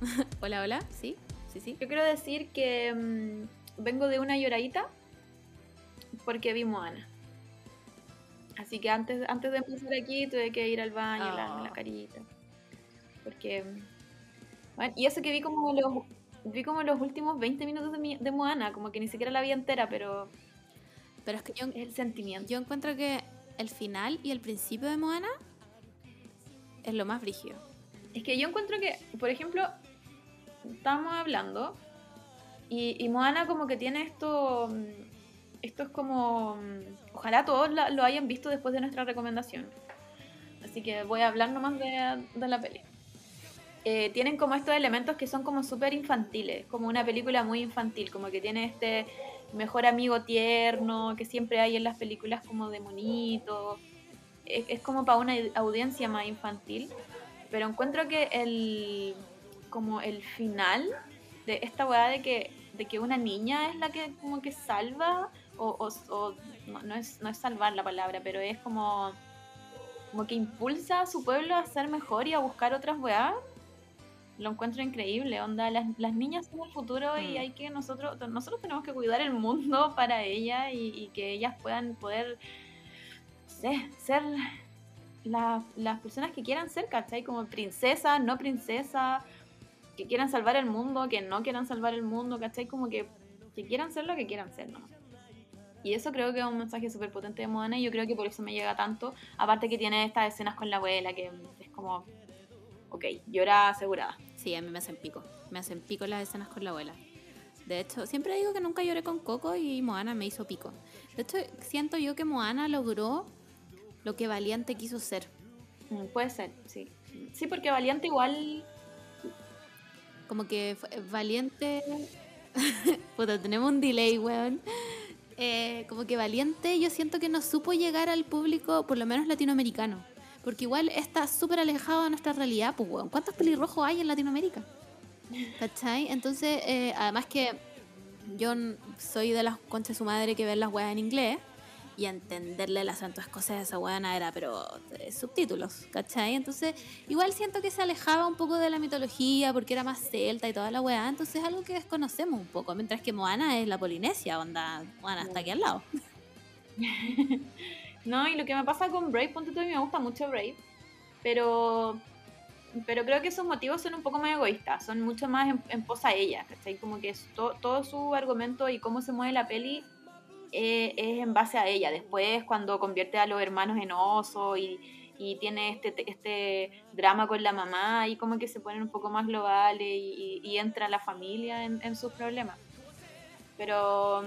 hola, hola, sí, sí, sí. Yo quiero decir que mm, vengo de una lloradita porque vi Moana. Así que antes, antes de empezar aquí tuve que ir al baño, la, la carita. Porque. Bueno, y eso que vi como los vi como los últimos 20 minutos de, de Moana, como que ni siquiera la vi entera, pero. Pero es que yo, el sentimiento. Yo encuentro que el final y el principio de Moana es lo más brígido. Es que yo encuentro que, por ejemplo, estábamos hablando y, Moana como que tiene esto esto es como. Mm, ojalá todos lo hayan visto después de nuestra recomendación. Así que voy a hablar nomás de, de la peli. Eh, tienen como estos elementos que son como súper infantiles, como una película muy infantil, como que tiene este mejor amigo tierno que siempre hay en las películas como de monito. Es, es como para una audiencia más infantil. Pero encuentro que el. Como el final de esta weá de que, de que una niña es la que como que salva o, no, es, no es salvar la palabra, pero es como, como que impulsa a su pueblo a ser mejor y a buscar otras weas. Lo encuentro increíble, onda, las, niñas son el futuro y mm. hay que nosotros, nosotros tenemos que cuidar el mundo para ellas y, que ellas puedan poder, ser las personas que quieran ser, ¿cachai? Como princesa, no princesa, que quieran salvar el mundo, que no quieran salvar el mundo, ¿cachai? Como que, que quieran ser lo que quieran ser, ¿no? Y eso creo que es un mensaje súper potente de Moana y yo creo que por eso me llega tanto. Aparte que tiene estas escenas con la abuela que es como, ok, llora asegurada. Sí, a mí me hacen pico. Me hacen pico las escenas con la abuela. De hecho, siempre digo que nunca lloré con Coco y Moana me hizo pico. De hecho, siento yo que Moana logró lo que Valiente quiso ser. Mm, puede ser, sí. Sí, porque Valiente igual... Como que Valiente... Puta, tenemos un delay, weón. Eh, como que valiente, yo siento que no supo llegar al público, por lo menos latinoamericano. Porque igual está súper alejado de nuestra realidad, pues, weón. ¿Cuántos pelirrojos hay en Latinoamérica? ¿Cachai? Entonces, eh, además que yo soy de las conchas su madre que ven las weas en inglés y entenderle el acento escocés a esa weana era, pero eh, subtítulos, ¿cachai? Entonces, igual siento que se alejaba un poco de la mitología porque era más celta y toda la weá, entonces es algo que desconocemos un poco, mientras que Moana es la Polinesia, onda, Moana está aquí al lado. no, y lo que me pasa con Brave, ponte tú, me gusta mucho Brave, pero pero creo que sus motivos son un poco más egoístas, son mucho más en, en pos a ella, ¿cachai? Como que todo su argumento y cómo se mueve la peli es, en base a ella. Después, cuando convierte a los hermanos en oso y, tiene este, este drama con la mamá, y como que se ponen un poco más globales y, entra la familia en, sus problemas. Pero,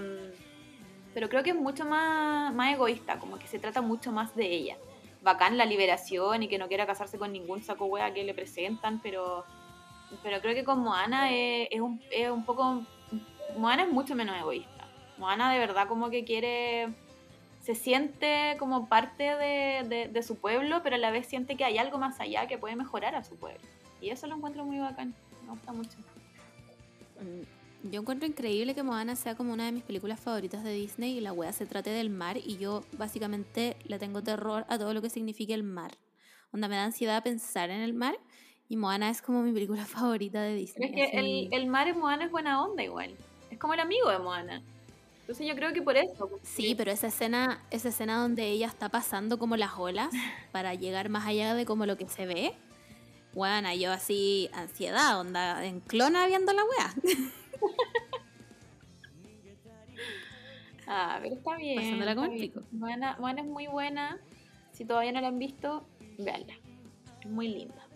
pero creo que es mucho más, más egoísta, como que se trata mucho más de ella. Bacán la liberación y que no quiera casarse con ningún saco wea que le presentan, pero, pero creo que con Moana es, un, es un poco. Moana es mucho menos egoísta. Moana de verdad como que quiere, se siente como parte de, su pueblo, pero a la vez siente que hay algo más allá que puede mejorar a su pueblo. Y eso lo encuentro muy bacán, me gusta mucho. Mm, yo encuentro increíble que Moana sea como una de mis películas favoritas de Disney y la wea se trate del mar y yo básicamente le tengo terror a todo lo que signifique el mar. Onda me da ansiedad pensar en el mar y Moana es como mi película favorita de Disney. es que el, el, mar en Moana es buena onda igual. Es como el amigo de Moana. Entonces yo creo que por eso. Sí, pero esa escena, esa escena donde ella está pasando como las olas para llegar más allá de como lo que se ve. Bueno, yo así, ansiedad, onda, en clona viendo la wea. ah, pero está bien. Pasándola como Buena, buena es muy buena. Si todavía no la han visto, véanla. Es muy linda.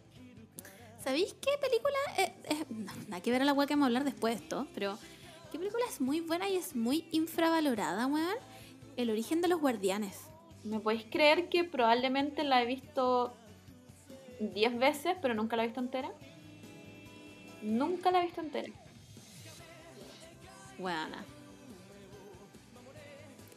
¿Sabéis qué película? Es, no, nada que ver a la wea que vamos a hablar después de esto, pero ¿Qué película es muy buena y es muy infravalorada, weón? El origen de los guardianes. ¿Me podéis creer que probablemente la he visto 10 veces, pero nunca la he visto entera? Nunca la he visto entera. Buena.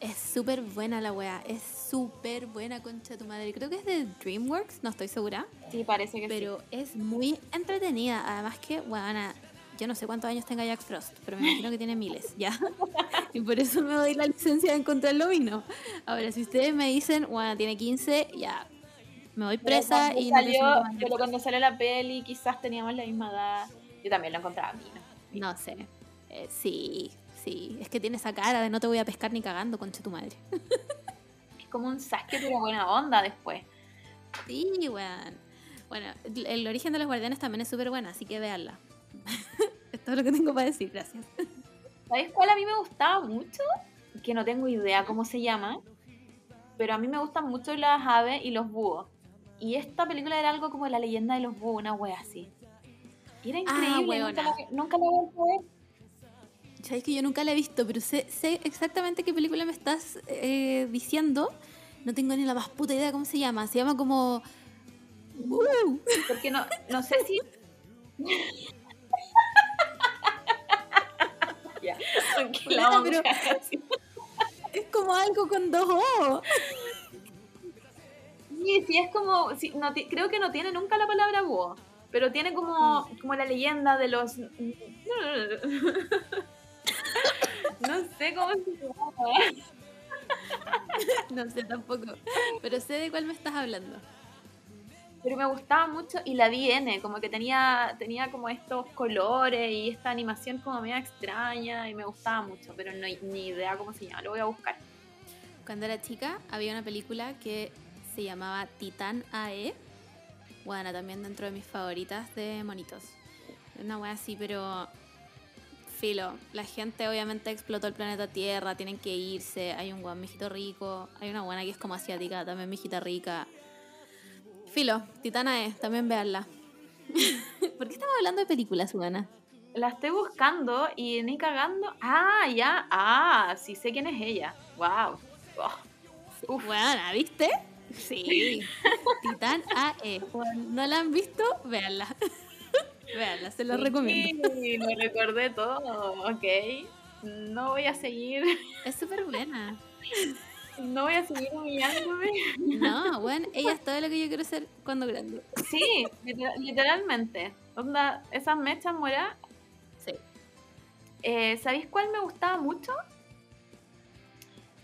Es súper buena la weá, es súper buena concha tu madre. Creo que es de DreamWorks, no estoy segura. Sí, parece que pero sí. Pero es muy entretenida. Además que, weona, yo no sé cuántos años tenga Jack Frost, pero me imagino que tiene miles, ¿ya? y por eso me doy la licencia de encontrarlo vino. Ahora, si ustedes me dicen, bueno, tiene 15, ya, Me voy Pero presa cuando y salió, pero cuando salió la peli quizás teníamos la misma edad. Yo también lo encontraba mino. No sé. Eh, sí, sí. Es que tiene esa cara de no te voy a pescar ni cagando, concha tu madre. Es como un Sasuke pero buena onda después. Sí, weón. Bueno, el, el origen de los guardianes también es súper buena, así que véanla. es todo lo que tengo para decir, gracias. ¿Sabes cuál a mí me gustaba mucho? Que no tengo idea cómo se llama. Pero a mí me gustan mucho las aves y los búhos. Y esta película era algo como la leyenda de los búhos, una wea así. Y era Ah, increíble, nunca, la, nunca la voy a ver. Sabes que yo nunca la he visto, pero sé, sé exactamente qué película me estás eh, diciendo. No tengo ni la más puta idea cómo se llama. Se llama como. Porque no, no sé si. ya, pero- es como algo con dos O. Sí, sí, es como. sí, no creo que no tiene nunca la palabra búho. Pero tiene como, como la leyenda de los. No sé cómo se llama. No sé tampoco. Pero sé de cuál me estás hablando. Pero me gustaba mucho y la vi N, como que tenía, tenía como estos colores y esta animación como media extraña y me gustaba mucho, pero no ni idea cómo se llama, lo voy a buscar. Cuando era chica había una película que se llamaba Titán AE. Bueno, también dentro de mis favoritas de monitos. Una wea así, pero filo. La gente obviamente explotó el planeta Tierra, tienen que irse. Hay un guan mijito rico. Hay una buena que es como asiática, también mijita rica. Filo, Titán AE, también veanla. ¿Por qué estamos hablando de películas, Juana? La estoy buscando y ni cagando. Ah, ya, ah, sí sé quién es ella. Wow. Uf. Bueno, ¿viste? Sí. Titán AE. ¿No la han visto? Véanla. Véanla, se lo recomiendo. Sí, lo recordé todo, ok. No voy a seguir, Es súper buena. No voy a seguir humillándome. No, bueno, ella es todo lo que yo quiero ser cuando grande. Sí, liter- literalmente. Onda, esas mechas moradas Sí. Eh, ¿Sabéis cuál me gustaba mucho?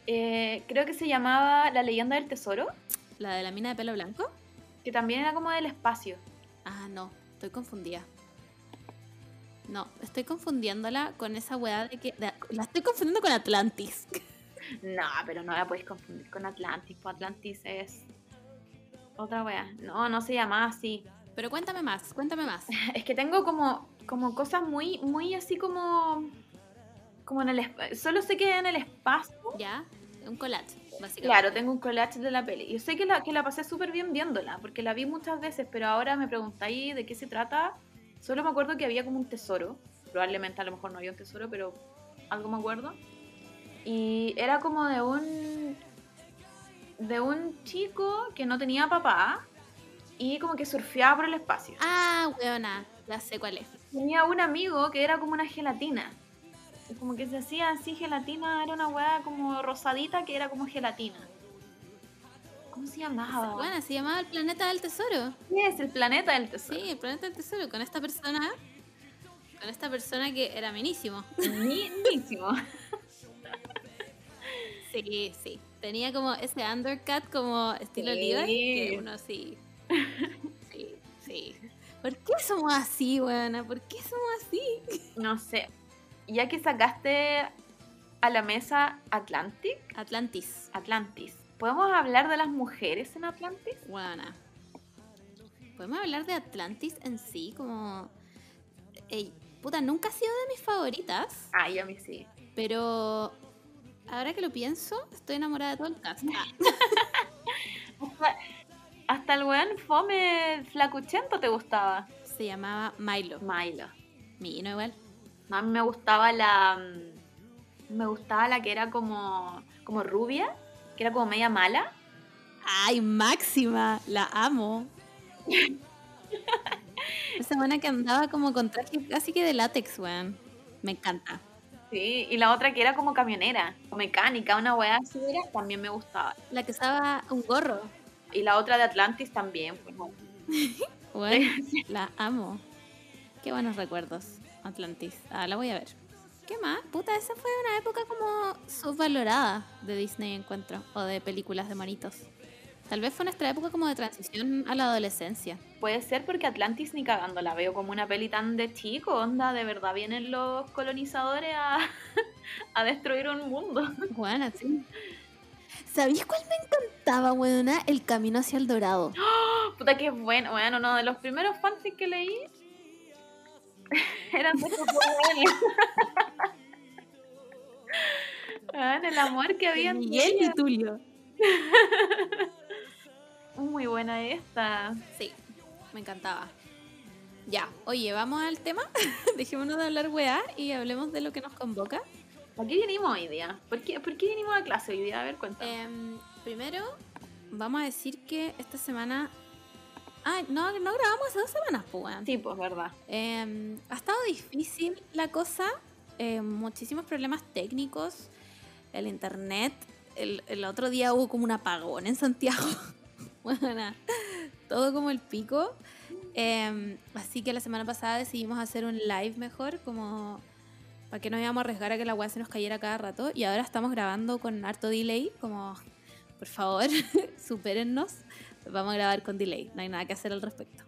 Eh, creo que se llamaba La leyenda del tesoro, ¿La de la mina de pelo blanco? que también era como del espacio. Ah, no, estoy confundida. No, estoy confundiéndola con esa weá de que. de- la estoy confundiendo con Atlantis. No, pero no la podéis confundir con Atlantis, pues Atlantis es otra wea. No, no se llamaba así. Pero cuéntame más, cuéntame más. Es que tengo como, como cosas muy, muy así como. Como en el Solo sé que en el espacio. ¿Ya? Un collage, básicamente. Claro, tengo un collage de la peli. Yo sé que la, que la pasé súper bien viéndola, porque la vi muchas veces, pero ahora me preguntáis de qué se trata. Solo me acuerdo que había como un tesoro. Probablemente a lo mejor no había un tesoro, pero algo me acuerdo. Y era como de un. de un chico que no tenía papá y como que surfeaba por el espacio. Ah, weona, ya sé cuál es. Tenía un amigo que era como una gelatina. Como que se hacía así gelatina, era una weá como rosadita que era como gelatina. ¿Cómo se llamaba? Bueno, se llamaba el planeta del tesoro. Sí, es el planeta del tesoro. Sí, el planeta del tesoro, con esta persona. Con esta persona que era minísimo. Minísimo. Sí, sí. Tenía como ese undercut como estilo Sí. Levi, que uno sí. Sí, sí. ¿Por qué somos así, weona? ¿Por qué somos así? No sé. Ya que sacaste a la mesa Atlantic, Atlantis, Atlantis, ¿podemos hablar de las mujeres en Atlantis? weona. Podemos hablar de Atlantis en sí, como. Ey, puta, nunca ha sido de mis favoritas, Ay, a mí sí. pero. Ahora que lo pienso, estoy enamorada de todo el cast. Ah, Hasta, hasta el weón fome flacuchento te gustaba. se llamaba Milo. Milo. Mi, no igual. A mí me gustaba la. Me gustaba la que era como. como rubia, que era como media mala. ¡Ay, Máxima! La amo. Esa buena que andaba como con traje casi que de látex, weón. Me encanta. Sí, y la otra que era como camionera, o mecánica, una weá así era, también me gustaba. La que usaba un gorro. Y la otra de Atlantis también, pues. bueno. La amo. Qué buenos recuerdos. Atlantis. Ah, la voy a ver. ¿Qué más? Puta, esa fue una época como subvalorada de Disney, encuentro. O de películas de manitos. Tal vez fue nuestra época como de transición a la adolescencia. Puede ser porque Atlantis ni cagando la veo como una peli tan de chico, onda, de verdad vienen los colonizadores a, a destruir un mundo. Bueno, sí. ¿Sabéis cuál me encantaba, weona? El camino hacia el dorado. Puta que bueno, bueno, no, de los primeros fanfics que leí eran de esos el amor que había Miguel y. Tulio. Muy buena esta. Sí, me encantaba. Ya, oye, vamos al tema. Dejémonos de hablar weá y hablemos de lo que nos convoca. ¿Para qué vinimos hoy día? ¿Por qué, ¿Por qué vinimos a clase hoy día? A ver, cuéntame. Em, primero, vamos a decir que esta semana. Ah, no, no grabamos hace dos semanas, pues, weón. sí, pues, verdad. Em, ha estado difícil la cosa, eh, muchísimos problemas técnicos, el internet. El, el otro día hubo como un apagón en Santiago. Bueno, todo como el pico. Em, así que la semana pasada decidimos hacer un live mejor, como para que no íbamos a arriesgar a que la weá se nos cayera cada rato. Y ahora estamos grabando con harto delay, como por favor, supérennos. Vamos a grabar con delay, no hay nada que hacer al respecto.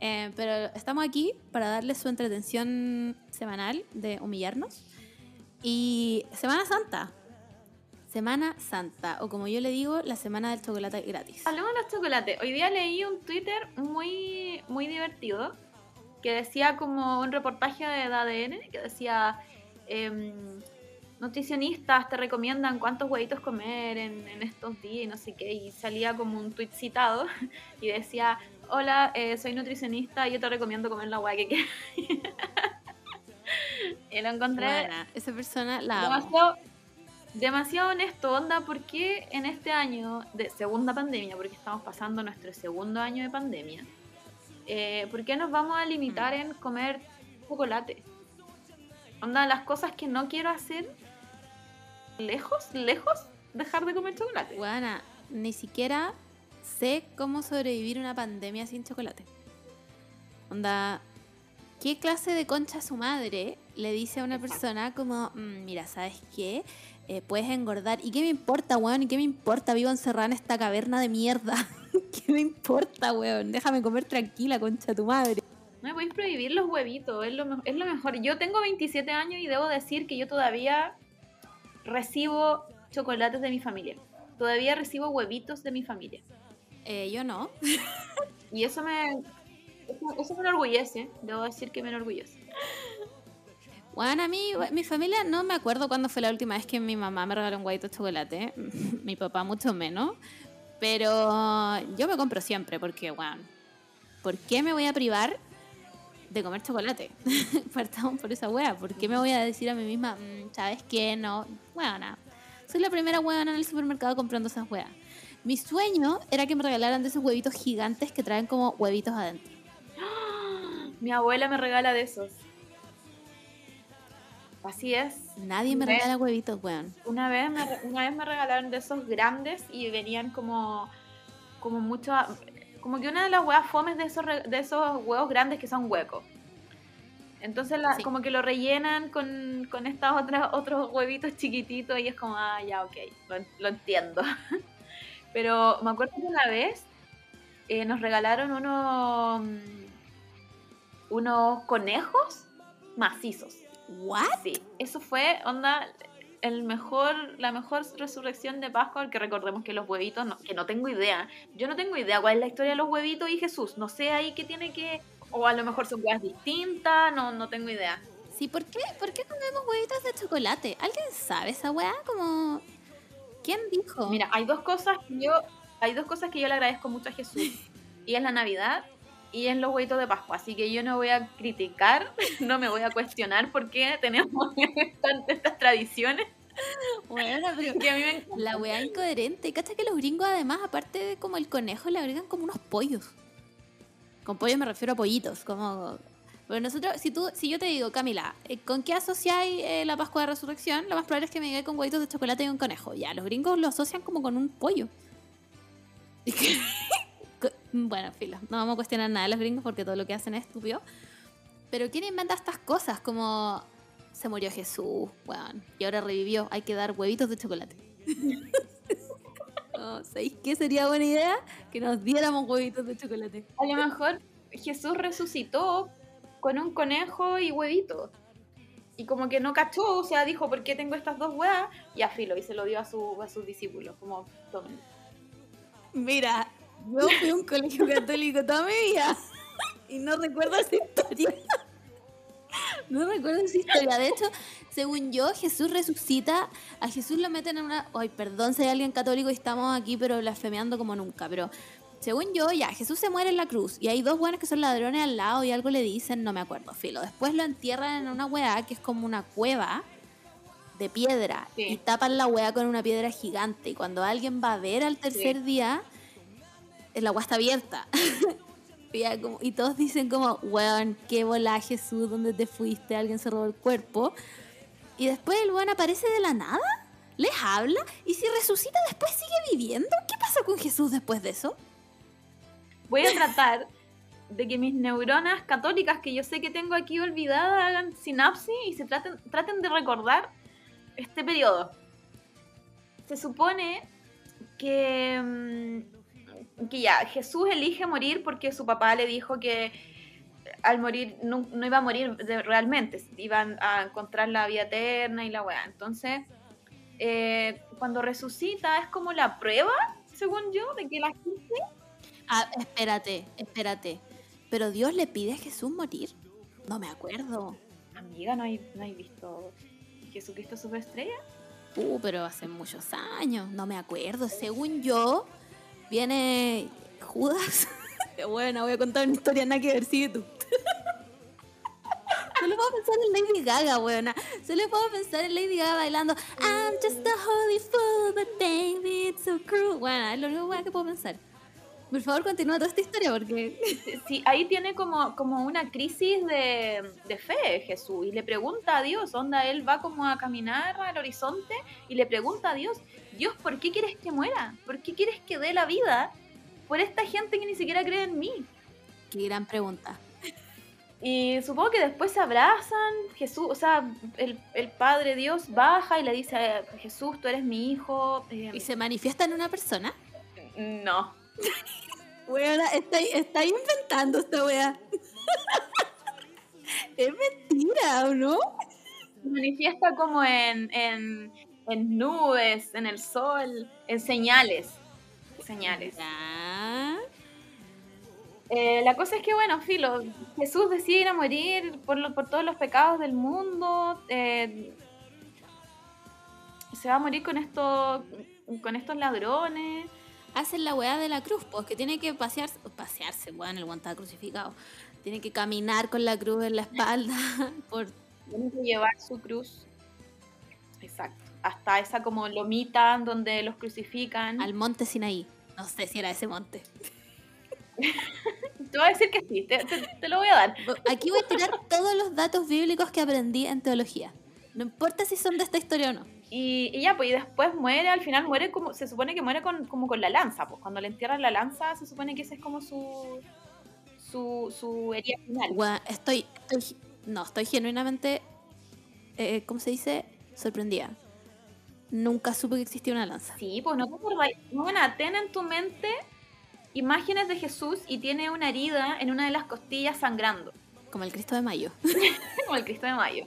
Eh, pero estamos aquí para darles su entretención semanal de humillarnos. Y Semana Santa. Semana Santa, o como yo le digo, la semana del chocolate gratis. Hablemos de los chocolates. Hoy día leí un Twitter muy, muy divertido que decía como un reportaje de ADN que decía em, nutricionistas te recomiendan cuántos huevitos comer en, en estos días y no sé qué y salía como un tweet citado y decía hola eh, soy nutricionista y yo te recomiendo comer la hueá que quieras y lo encontré Buena, esa persona la amo. Demasiado, honesto, onda, porque en este año de segunda pandemia, porque estamos pasando nuestro segundo año de pandemia, eh, ¿por qué nos vamos a limitar en comer chocolate? Onda, las cosas que no quiero hacer, lejos, lejos, dejar de comer chocolate. Buena, ni siquiera sé cómo sobrevivir una pandemia sin chocolate. Onda, ¿qué clase de concha su madre le dice a una Exacto. persona como, "Mm, mira, ¿sabes qué? Eh, puedes engordar. ¿Y qué me importa, weón? ¿Y qué me importa? Vivo encerrada en esta caverna de mierda. ¿Qué me importa, weón? Déjame comer tranquila, concha tu madre. No me podéis prohibir los huevitos, es lo, es lo mejor. Yo tengo 27 años y debo decir que yo todavía recibo chocolates de mi familia. Todavía recibo huevitos de mi familia. Eh, yo no. Y eso me, eso, eso me enorgullece, debo decir que me enorgullece. Bueno, a mí, mi familia, no me acuerdo cuándo fue la última vez que mi mamá me regaló un guayito de chocolate. mi papá mucho menos. Pero yo me compro siempre porque, bueno, ¿por qué me voy a privar de comer chocolate? Partamos por esa wea. ¿Por qué me voy a decir a mí misma, "Mm, ¿sabes qué? No, weona. Soy la primera weona en el supermercado comprando esas weas. Mi sueño era que me regalaran de esos huevitos gigantes que traen como huevitos adentro. Mi abuela me regala de esos. Así es. Nadie me ¿Ves? regala huevitos, weón. Una vez me, una vez me regalaron de esos grandes y venían como, como mucho, como que una de las huevas fomes de esos, de esos huevos grandes que son huecos. Entonces la- Sí. como que lo rellenan con, con estos otros, huevitos chiquititos y es como, ah, ya, ok, lo entiendo. Pero me acuerdo que una vez eh, nos regalaron unos, mm, unos conejos macizos. ¿What? Sí, eso fue, onda, el mejor, la mejor resurrección de Pascua, porque recordemos que los huevitos, no, que no tengo idea, yo no tengo idea cuál es la historia de los huevitos y Jesús, no sé ahí qué tiene que, o a lo mejor son cosas distintas, no, no tengo idea. Sí, ¿por qué, ¿por qué comemos huevitos de chocolate? ¿Alguien sabe esa weá? Como... ¿Quién dijo? Mira, hay dos cosas que yo, hay dos cosas que yo le agradezco mucho a Jesús, y es la Navidad y es los huevitos de Pascua, así que yo no voy a criticar, no me voy a cuestionar por qué tenemos estas tradiciones Bueno, pero que a mí me la weá incoherente. ¿Cacha que los gringos además, aparte de como el conejo, le agregan como unos pollos? Con pollos me refiero a pollitos, como... Pero nosotros, si tú, si yo te digo, Camila, eh, ¿con qué asociáis eh, la Pascua de Resurrección? Lo más probable es que me diga con huevitos de chocolate y un conejo. Ya, los gringos lo asocian como con un pollo. Bueno, filo, no vamos a cuestionar nada de los gringos porque todo lo que hacen es estúpido. Pero ¿quién inventa estas cosas? Como se murió Jesús, weón, y ahora revivió, hay que dar huevitos de chocolate. Oh, ¿Sabéis qué sería buena idea? Que nos diéramos huevitos de chocolate. A lo mejor Jesús resucitó con un conejo y huevitos. Y como que no cachó, o sea, dijo, ¿por qué tengo estas dos huevas? Y a filo, y se lo dio a, su, a sus discípulos, como, tomen. Mira, yo fui a un colegio católico toda mi vida y no recuerdo esa historia. No recuerdo esa historia. De hecho, según yo, Jesús resucita. A Jesús lo meten en una. Ay, perdón si hay alguien católico y estamos aquí, pero blasfemeando como nunca. Pero según yo, ya, Jesús se muere en la cruz. Y hay dos buenas que son ladrones al lado y algo le dicen, no me acuerdo, filo. Después lo entierran en una weá que es como una cueva de piedra. Sí. Y tapan la weá con una piedra gigante. Y cuando alguien va a ver al tercer día, el agua está abierta. y todos dicen como, weón, qué volá Jesús, ¿dónde te fuiste? Alguien se robó el cuerpo. Y después el weón aparece de la nada, les habla, y si resucita después sigue viviendo. ¿Qué pasa con Jesús después de eso? Voy a tratar de que mis neuronas católicas, que yo sé que tengo aquí olvidadas, hagan sinapsis y se traten, traten de recordar este periodo. Se supone que, mm, que ya, Jesús elige morir porque su papá le dijo que al morir no, no iba a morir realmente, iban a encontrar la vida eterna y la weá. Entonces, eh, cuando resucita es como la prueba, según yo, de que la gente Ah, espérate, espérate. ¿Pero Dios le pide a Jesús morir? No me acuerdo. Amiga, ¿no hay, no hay visto Jesucristo Superestrella? Uh, pero hace muchos años, no me acuerdo. Según yo, viene Judas. bueno, voy a contar una historia nada que ver, sigue tú. Solo puedo pensar en Lady Gaga, buena. Solo puedo pensar en Lady Gaga bailando I'm just a holy fool, but baby, it's so cruel. Bueno, es lo único que puedo pensar. Por favor, continúa toda esta historia porque... Sí, ahí tiene como, como una crisis de, de fe Jesús y le pregunta a Dios, onda, él va como a caminar al horizonte y le pregunta a Dios, Dios, ¿por qué quieres que muera? ¿Por qué quieres que dé la vida por esta gente que ni siquiera cree en mí? Qué gran pregunta. Y supongo que después se abrazan, Jesús, o sea, el, el Padre Dios baja y le dice, Jesús, tú eres mi hijo. eh, ¿Y se manifiesta en una persona? no, Weona, está, está inventando esta wea. es mentira, ¿o no? se manifiesta como en, en, en nubes, en el sol, en señales. Señales. Eh, la cosa es que, bueno, Filo, Jesús decide ir a morir por, lo- por todos los pecados del mundo. eh, se va a morir con, esto, con estos ladrones. Hacen la weá de la cruz, pues que tiene que pasearse, pasearse, weón, el guante está crucificado. Tiene que caminar con la cruz en la espalda por Tiene que llevar su cruz. Exacto. Hasta esa como lomita donde los crucifican. al monte Sinaí. No sé si era ese monte. Te voy a decir que sí, te, te- te lo voy a dar. Aquí voy a tirar todos los datos bíblicos que aprendí en teología. No importa si son de esta historia o no. Y, y ya, pues y después muere, al final muere como, se supone que muere con, como con la lanza, pues cuando le entierran la lanza se supone que esa es como su, su, su herida final. Estoy- no, estoy genuinamente, eh, ¿cómo se dice? Sorprendida. Nunca supe que existía una lanza. Sí, pues no te acordáis. Bueno, ten en tu mente imágenes de Jesús y tiene una herida en una de las costillas sangrando, Como el Cristo de Mayo. como el Cristo de Mayo.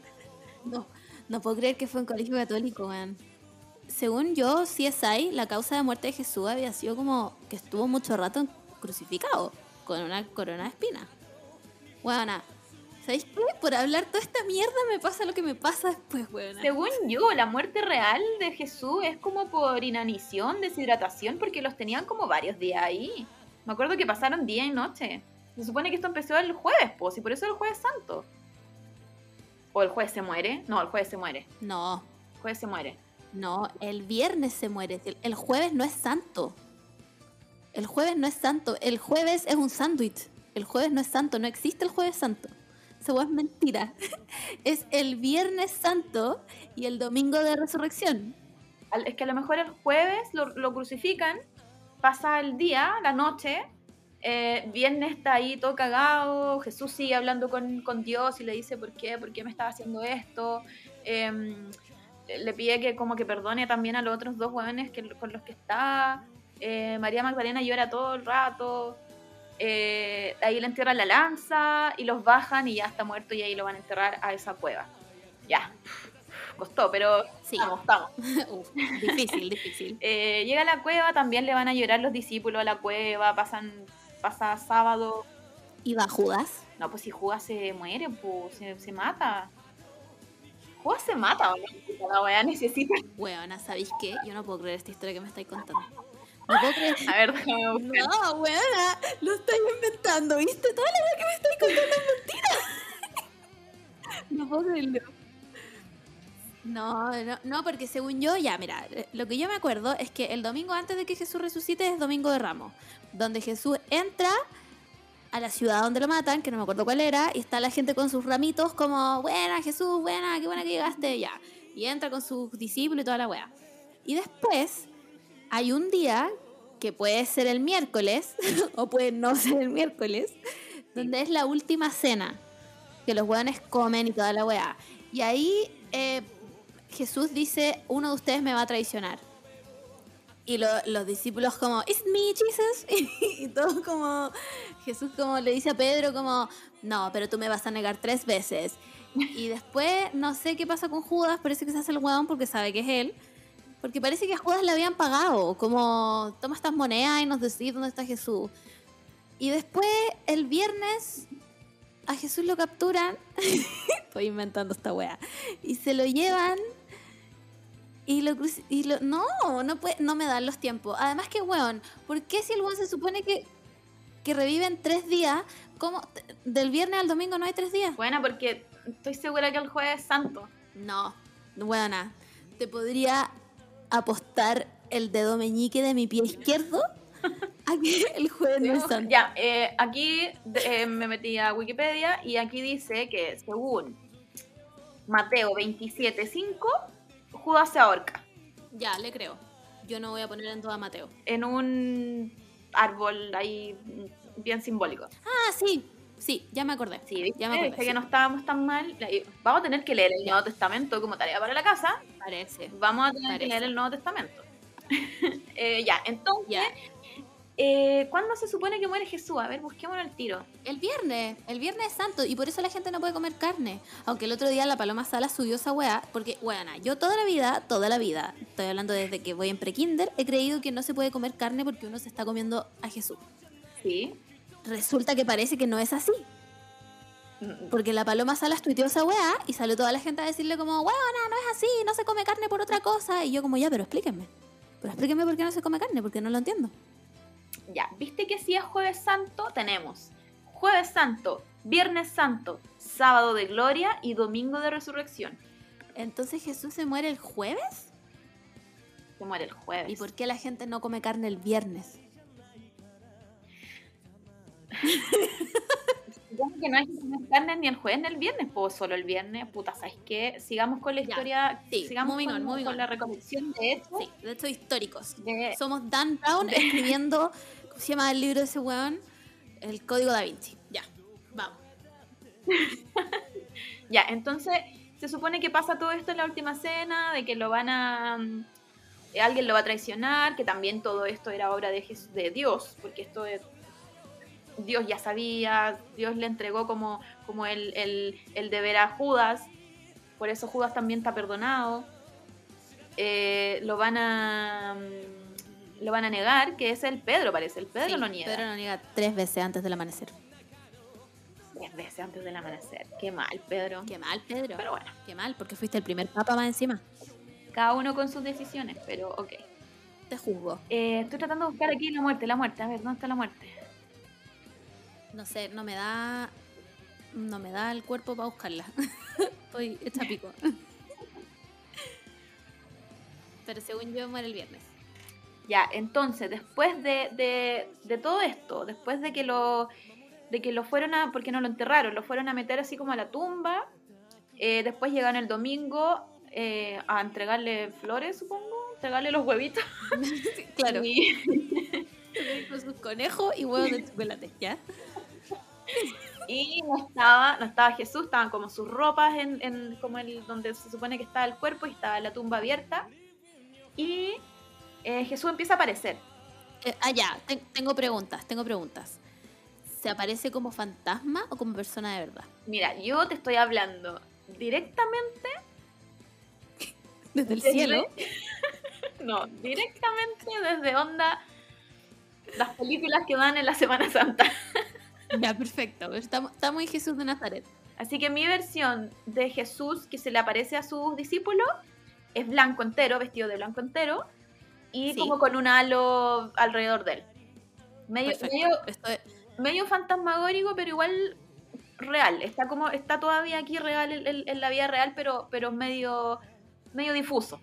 No, no puedo creer que fue en colegio católico, weón. Según yo, CSI, la causa de muerte de Jesús había sido como que estuvo mucho rato crucificado, con una corona de espina. Weona, ¿sabéis qué? Por hablar toda esta mierda me pasa lo que me pasa después, weona. Según yo, la muerte real de Jesús es como por inanición, deshidratación, porque los tenían como varios días ahí. Me acuerdo que pasaron día y noche. Se supone que esto empezó el jueves, pues, y por eso el jueves santo. ¿O el jueves se muere? No, el jueves se muere. No, El jueves se muere. no, el viernes se muere. El, el jueves no es santo. El jueves no es santo. El jueves es un sándwich. El jueves no es santo. No existe el jueves santo. Eso es mentira. Es el viernes santo y el domingo de resurrección. Es que a lo mejor el jueves lo, lo crucifican, pasa el día, la noche, eh, viernes está ahí todo cagado, Jesús sigue hablando con, con Dios y le dice, ¿por qué? ¿Por qué me estaba haciendo esto? Em, le pide que como que perdone también a los otros dos jóvenes que, con los que está. eh, María Magdalena llora todo el rato. eh, ahí le entierran la lanza y los bajan y ya está muerto y ahí lo van a enterrar a esa cueva. Ya, costó, pero Sí. estamos, estamos. Uf, difícil, difícil. Eh, llega a la cueva, también le van a llorar los discípulos a la cueva, pasan, pasa sábado. ¿Y va Judas? No, pues si Judas se muere, pues se, se mata. Judas se mata, ¿o no? La weá necesita. Weona, ¿sabéis qué? Yo no puedo creer esta historia que me estáis contando. No puedo creer. A ver, déjame buscar. No, weona, lo estáis inventando, ¿viste? Toda la verdad que me estáis contando es mentira. No puedo creerlo. No, no, no, porque según yo, ya, mira, lo que yo me acuerdo es que el domingo antes de que Jesús resucite es Domingo de Ramos, donde Jesús entra a la ciudad donde lo matan, que no me acuerdo cuál era, y está la gente con sus ramitos como, buena Jesús, buena, qué buena que llegaste, ya. Y entra con sus discípulos y toda la wea. Y después hay un día que puede ser el miércoles, o puede no ser el miércoles, donde es la última cena, que los weones comen y toda la wea. Y ahí eh, Jesús dice, uno de ustedes me va a traicionar. Y lo- los discípulos como, it's me, Jesus. y todos como, Jesús como le dice a Pedro como, no, pero tú me vas a negar tres veces. Y después, no sé qué pasa con Judas, parece que se hace el hueón porque sabe que es él. Porque parece que a Judas le habían pagado, como, toma estas monedas y nos decís dónde está Jesús. Y después, el viernes, a Jesús lo capturan. Estoy inventando esta wea. Y se lo llevan. Y lo, y lo no, no, puede, no me dan los tiempos. Además que, weón, ¿por qué si el weón se supone que, que revive en tres días? ¿Cómo? ¿Del viernes al domingo no hay tres días? Bueno, porque estoy segura que el jueves es santo. No, weona. Te podría apostar el dedo meñique de mi pie izquierdo a que el jueves no es santo. Ya, eh, aquí eh, me metí a Wikipedia y aquí dice que según Mateo 27.5, Judas se ahorca Ya, le creo. Yo no voy a poner en duda a Mateo. en un árbol ahí bien simbólico. Ah, sí, sí, ya me acordé. Sí, ¿viste? ya me acordé. Dice sí. que no estábamos tan mal. Ahí, Vamos a tener que leer el Nuevo Testamento como tarea para la casa. Parece. Vamos a tener que leer el Nuevo Testamento. Eh, ya, entonces, Ya. Eh, ¿cuándo se supone que muere Jesús? A ver, busquémoslo al tiro. El viernes, el viernes es santo y por eso la gente no puede comer carne. Aunque el otro día la Paloma Sala subió esa weá, porque, weana, yo toda la vida, toda la vida, estoy hablando desde que voy en prekinder, he creído que no se puede comer carne porque uno se está comiendo a Jesús. Sí. Resulta que parece que no es así. Mm, Porque la Paloma Salas tuiteó esa weá y salió toda la gente a decirle como, weona, no es así, no se come carne por otra cosa. Y yo como, ya, pero explíquenme. Pero explíquenme por qué no se come carne, porque no lo entiendo. Ya, ¿viste que si es Jueves Santo? Tenemos Jueves Santo, Viernes Santo, Sábado de Gloria y Domingo de Resurrección. Entonces Jesús se muere el jueves. Se muere el jueves. ¿Y por qué la gente no come carne el viernes? Supongo que no hay que comer carne ni el jueves ni el viernes, pues solo el viernes. Puta, ¿sabes qué? Sigamos con la Ya, historia, sí, sigamos moving con, on, moving con on. la recolección de hechos. Sí, de hecho históricos. de- Somos Dan Brown escribiendo, ¿cómo se llama el libro de ese weón? El Código Da Vinci. Ya, vamos. Ya, entonces se supone que pasa todo esto en la última cena, de que lo van a... mm, alguien lo va a traicionar, que también todo esto era obra de, Jes- de Dios, porque esto es... Dios ya sabía, Dios le entregó como, como el, el, el deber a Judas, por eso Judas también está perdonado. Eh, lo van a... mm, Lo van a negar, que es el Pedro, parece. El Pedro Sí, lo niega. Pedro lo niega tres veces antes del amanecer. Tres veces antes del amanecer. Qué mal, Pedro. Qué mal, Pedro. Pero bueno. Qué mal, porque fuiste el primer papa más encima. Cada uno con sus decisiones, pero ok. Te juzgo. Eh, estoy tratando de buscar aquí la muerte, la muerte. A ver, ¿dónde está la muerte? No sé, no me da. No me da el cuerpo para buscarla. Estoy hecha pico. Pero según yo muere el viernes. Ya, entonces, después de, de, de todo esto, después de que lo de que lo fueron a, porque no lo enterraron, lo fueron a meter así como a la tumba, eh, después llegan el domingo eh, a entregarle flores, supongo, entregarle los huevitos. claro. Y, Con sus conejos y huevos de chocolate, ¿ya? Y no estaba, no estaba Jesús, estaban como sus ropas en, en como el, donde se supone que estaba el cuerpo y estaba la tumba abierta. Y eh, Jesús empieza a aparecer. eh, ah, ya, tengo preguntas, tengo preguntas. ¿Se aparece como fantasma o como persona de verdad? Mira, yo te estoy hablando directamente. Desde el Desde- cielo. No, directamente desde onda. Las películas que van en la Semana Santa. Ya, perfecto. Estamos, estamos en Jesús de Nazaret. Así que mi versión de Jesús que se le aparece a sus discípulos es blanco entero, vestido de blanco entero, y Sí. como con un halo alrededor de él. Medio, medio, medio fantasmagórico, pero igual real. Está como, está todavía aquí real en, la vida real, pero, pero medio, medio difuso.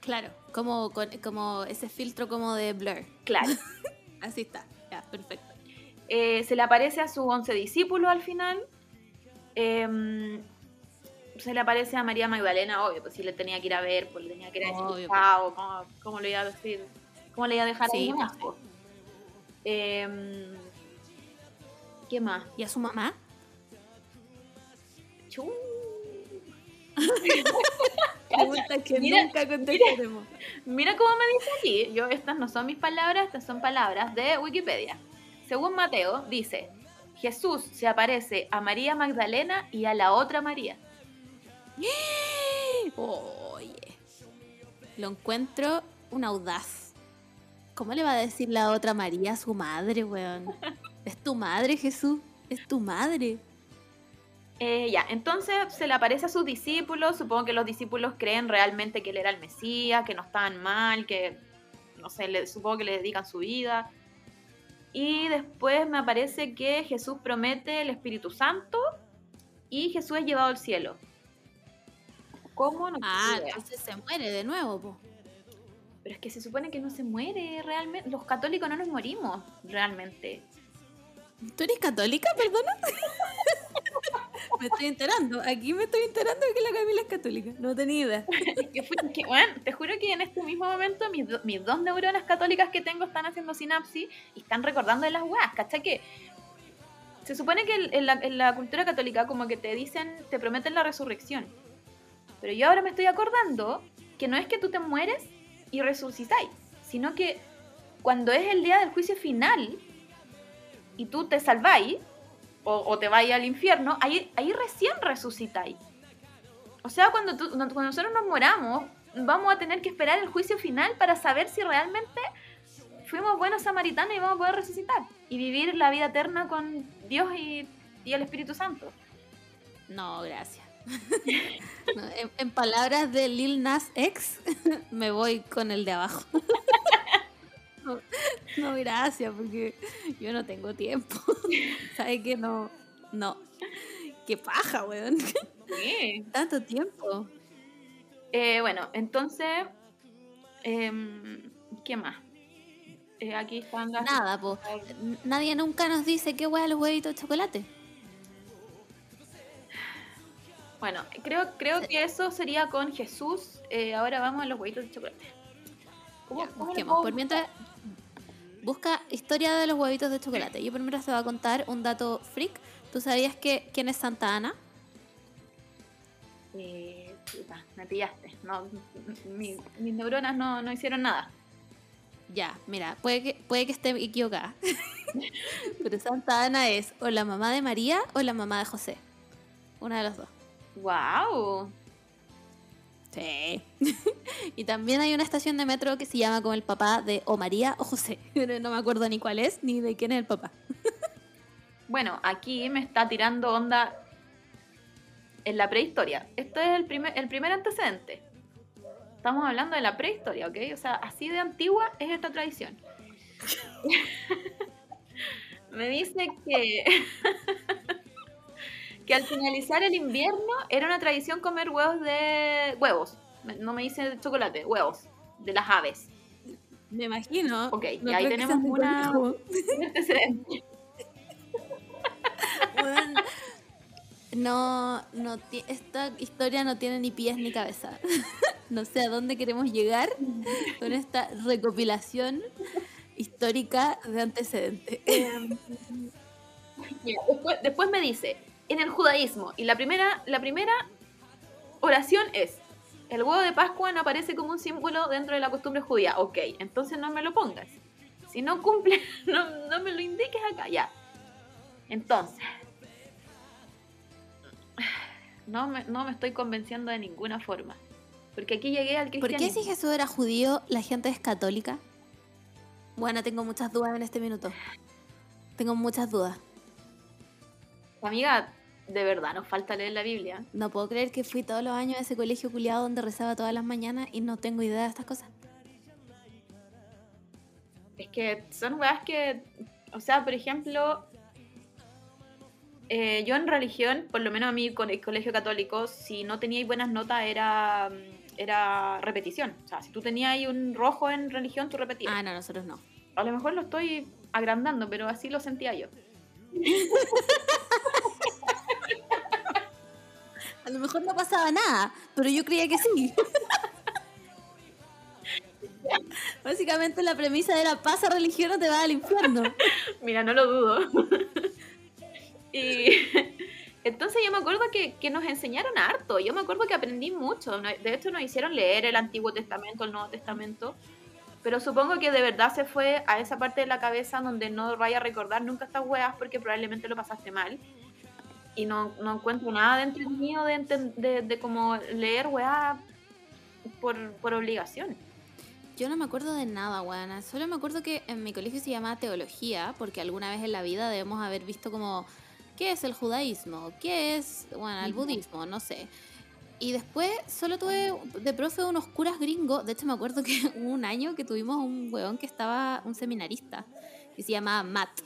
claro, como, con, como ese filtro como de blur. Claro. Así está. Ya, perfecto. Eh, se le aparece a sus once discípulos al final. Em, se le aparece a María Magdalena, obvio, pues si le tenía que ir a ver, pues le tenía que ir a decir Obvio, chao, ¿cómo, cómo le iba a decir? ¿Cómo le iba a dejar Sí, ahí pues. Em, ¿Qué más? ¿Y a su mamá? Chu. Pregunta que Mira, nunca contestaremos. Mira cómo me dice aquí. Yo, estas no son mis palabras, estas son palabras de Wikipedia. Según Mateo, dice: Jesús se aparece a María Magdalena y a la otra María. Oye. Lo encuentro un audaz. ¿Cómo le va a decir la otra María a su madre, weón? Es tu madre, Jesús. Es tu madre. Eh, ya, entonces se le aparece a sus discípulos. Supongo que los discípulos creen realmente que él era el Mesías, que no estaban mal, que no sé, le- supongo que le dedican su vida. Y después me aparece que Jesús promete el Espíritu Santo y Jesús es llevado al cielo. ¿Cómo? No Ah, entonces se muere de nuevo, po. Pero es que se supone que no se muere realmente. Los católicos no nos morimos realmente. ¿Tú eres católica, perdona? me estoy enterando. Aquí me estoy enterando de que la Camila es católica. No tenía idea. Bueno, te juro que en este mismo momento mis, do- mis dos neuronas católicas que tengo están haciendo sinapsis y están recordando de las weas, ¿cachai? Que se supone que en la, en la cultura católica como que te dicen, te prometen la resurrección. Pero yo ahora me estoy acordando que no es que tú te mueres y resucitáis, sino que cuando es el día del juicio final y tú te salváis o, te vais al infierno, ahí, ahí recién resucitáis. O sea, cuando, tú- cuando nosotros nos moramos, vamos a tener que esperar el juicio final para saber si realmente fuimos buenos samaritanos y vamos a poder resucitar y vivir la vida eterna con Dios y, y el Espíritu Santo. No, gracias. En, en palabras de Lil Nas X, me voy con el de abajo. No, no, gracias, porque yo no tengo tiempo. ¿Sabes que No, no. Qué paja, weón. Tanto tiempo. Eh, bueno, entonces, em, ¿qué más? Eh, aquí están las... Nada, po. Nadie nunca nos dice qué hueá los huevitos de chocolate. Bueno, creo, creo que eso sería con Jesús. Eh, ahora vamos a los huevitos de chocolate. ¿Cómo- Ya, Por mientras, busca historia de los huevitos de chocolate. Yo primero te voy a contar un dato freak. ¿Tú sabías que quién es Santa Ana? Eh, puta, me pillaste. No, mi- mis neuronas no, no hicieron nada. Ya, mira, puede que, puede que esté equivocada. Pero Santa Ana es o la mamá de María o la mamá de José. Una de los dos. ¡Wow! Sí. y también hay una estación de metro que se llama como el papá de o María o José. No me acuerdo ni cuál es ni de quién es el papá. Bueno, aquí me está tirando onda en la prehistoria. Esto es el primer, el primer antecedente. Estamos hablando de la prehistoria, ¿ok? O sea, así de antigua es esta tradición. me dice que, que al finalizar el invierno era una tradición comer huevos de... huevos. No me dice chocolate, huevos. De las aves. Me imagino. Ok, No y ahí tenemos una-. Un antecedente. No, no esta historia no tiene ni pies ni cabeza. No sé a dónde queremos llegar con esta recopilación histórica de antecedentes. Mira, después, después me dice, en el judaísmo, y la primera, la primera oración es, el huevo de Pascua no aparece como un símbolo dentro de la costumbre judía. Ok, entonces no me lo pongas. Si no cumple, no, no me lo indiques acá, ya. Entonces, no me, no me estoy convenciendo de ninguna forma. Porque aquí llegué al ¿Por cristianismo. qué si Jesús era judío, la gente es católica? Bueno, tengo muchas dudas en este minuto. Tengo muchas dudas. Amiga, de verdad nos falta leer la Biblia. No puedo creer que fui todos los años a ese colegio culiado donde rezaba todas las mañanas y no tengo idea de estas cosas. Es que son weas que, o sea, por ejemplo, eh, yo en religión, por lo menos a mí con el colegio católico, si no teníais buenas notas era, era repetición. O sea, si tú tenías ahí un rojo en religión, tú repetías. Ah, no, nosotros no. A lo mejor lo estoy agrandando, pero así lo sentía yo. A lo mejor no pasaba nada, pero yo creía que sí. Básicamente la premisa era pasa religión o te vas al infierno. Mira, no lo dudo. y entonces yo me acuerdo que, nos enseñaron harto. Yo me acuerdo que aprendí mucho. No- De hecho, nos hicieron leer el Antiguo Testamento, el Nuevo Testamento. Pero supongo que de verdad se fue a esa parte de la cabeza donde no vaya a recordar nunca estas weas porque probablemente lo pasaste mal. Y no, no encuentro nada de entretenido de, de, de como leer weas por, por obligación. Yo no me acuerdo de nada, weana. Solo me acuerdo que en mi colegio se llamaba teología, porque alguna vez en la vida debemos haber visto como qué es el judaísmo, qué es, bueno, el budismo, no sé. Y después solo tuve de profe unos curas gringos. De hecho, me acuerdo que hubo un año que tuvimos un weón que estaba, un seminarista, que se llamaba Matt.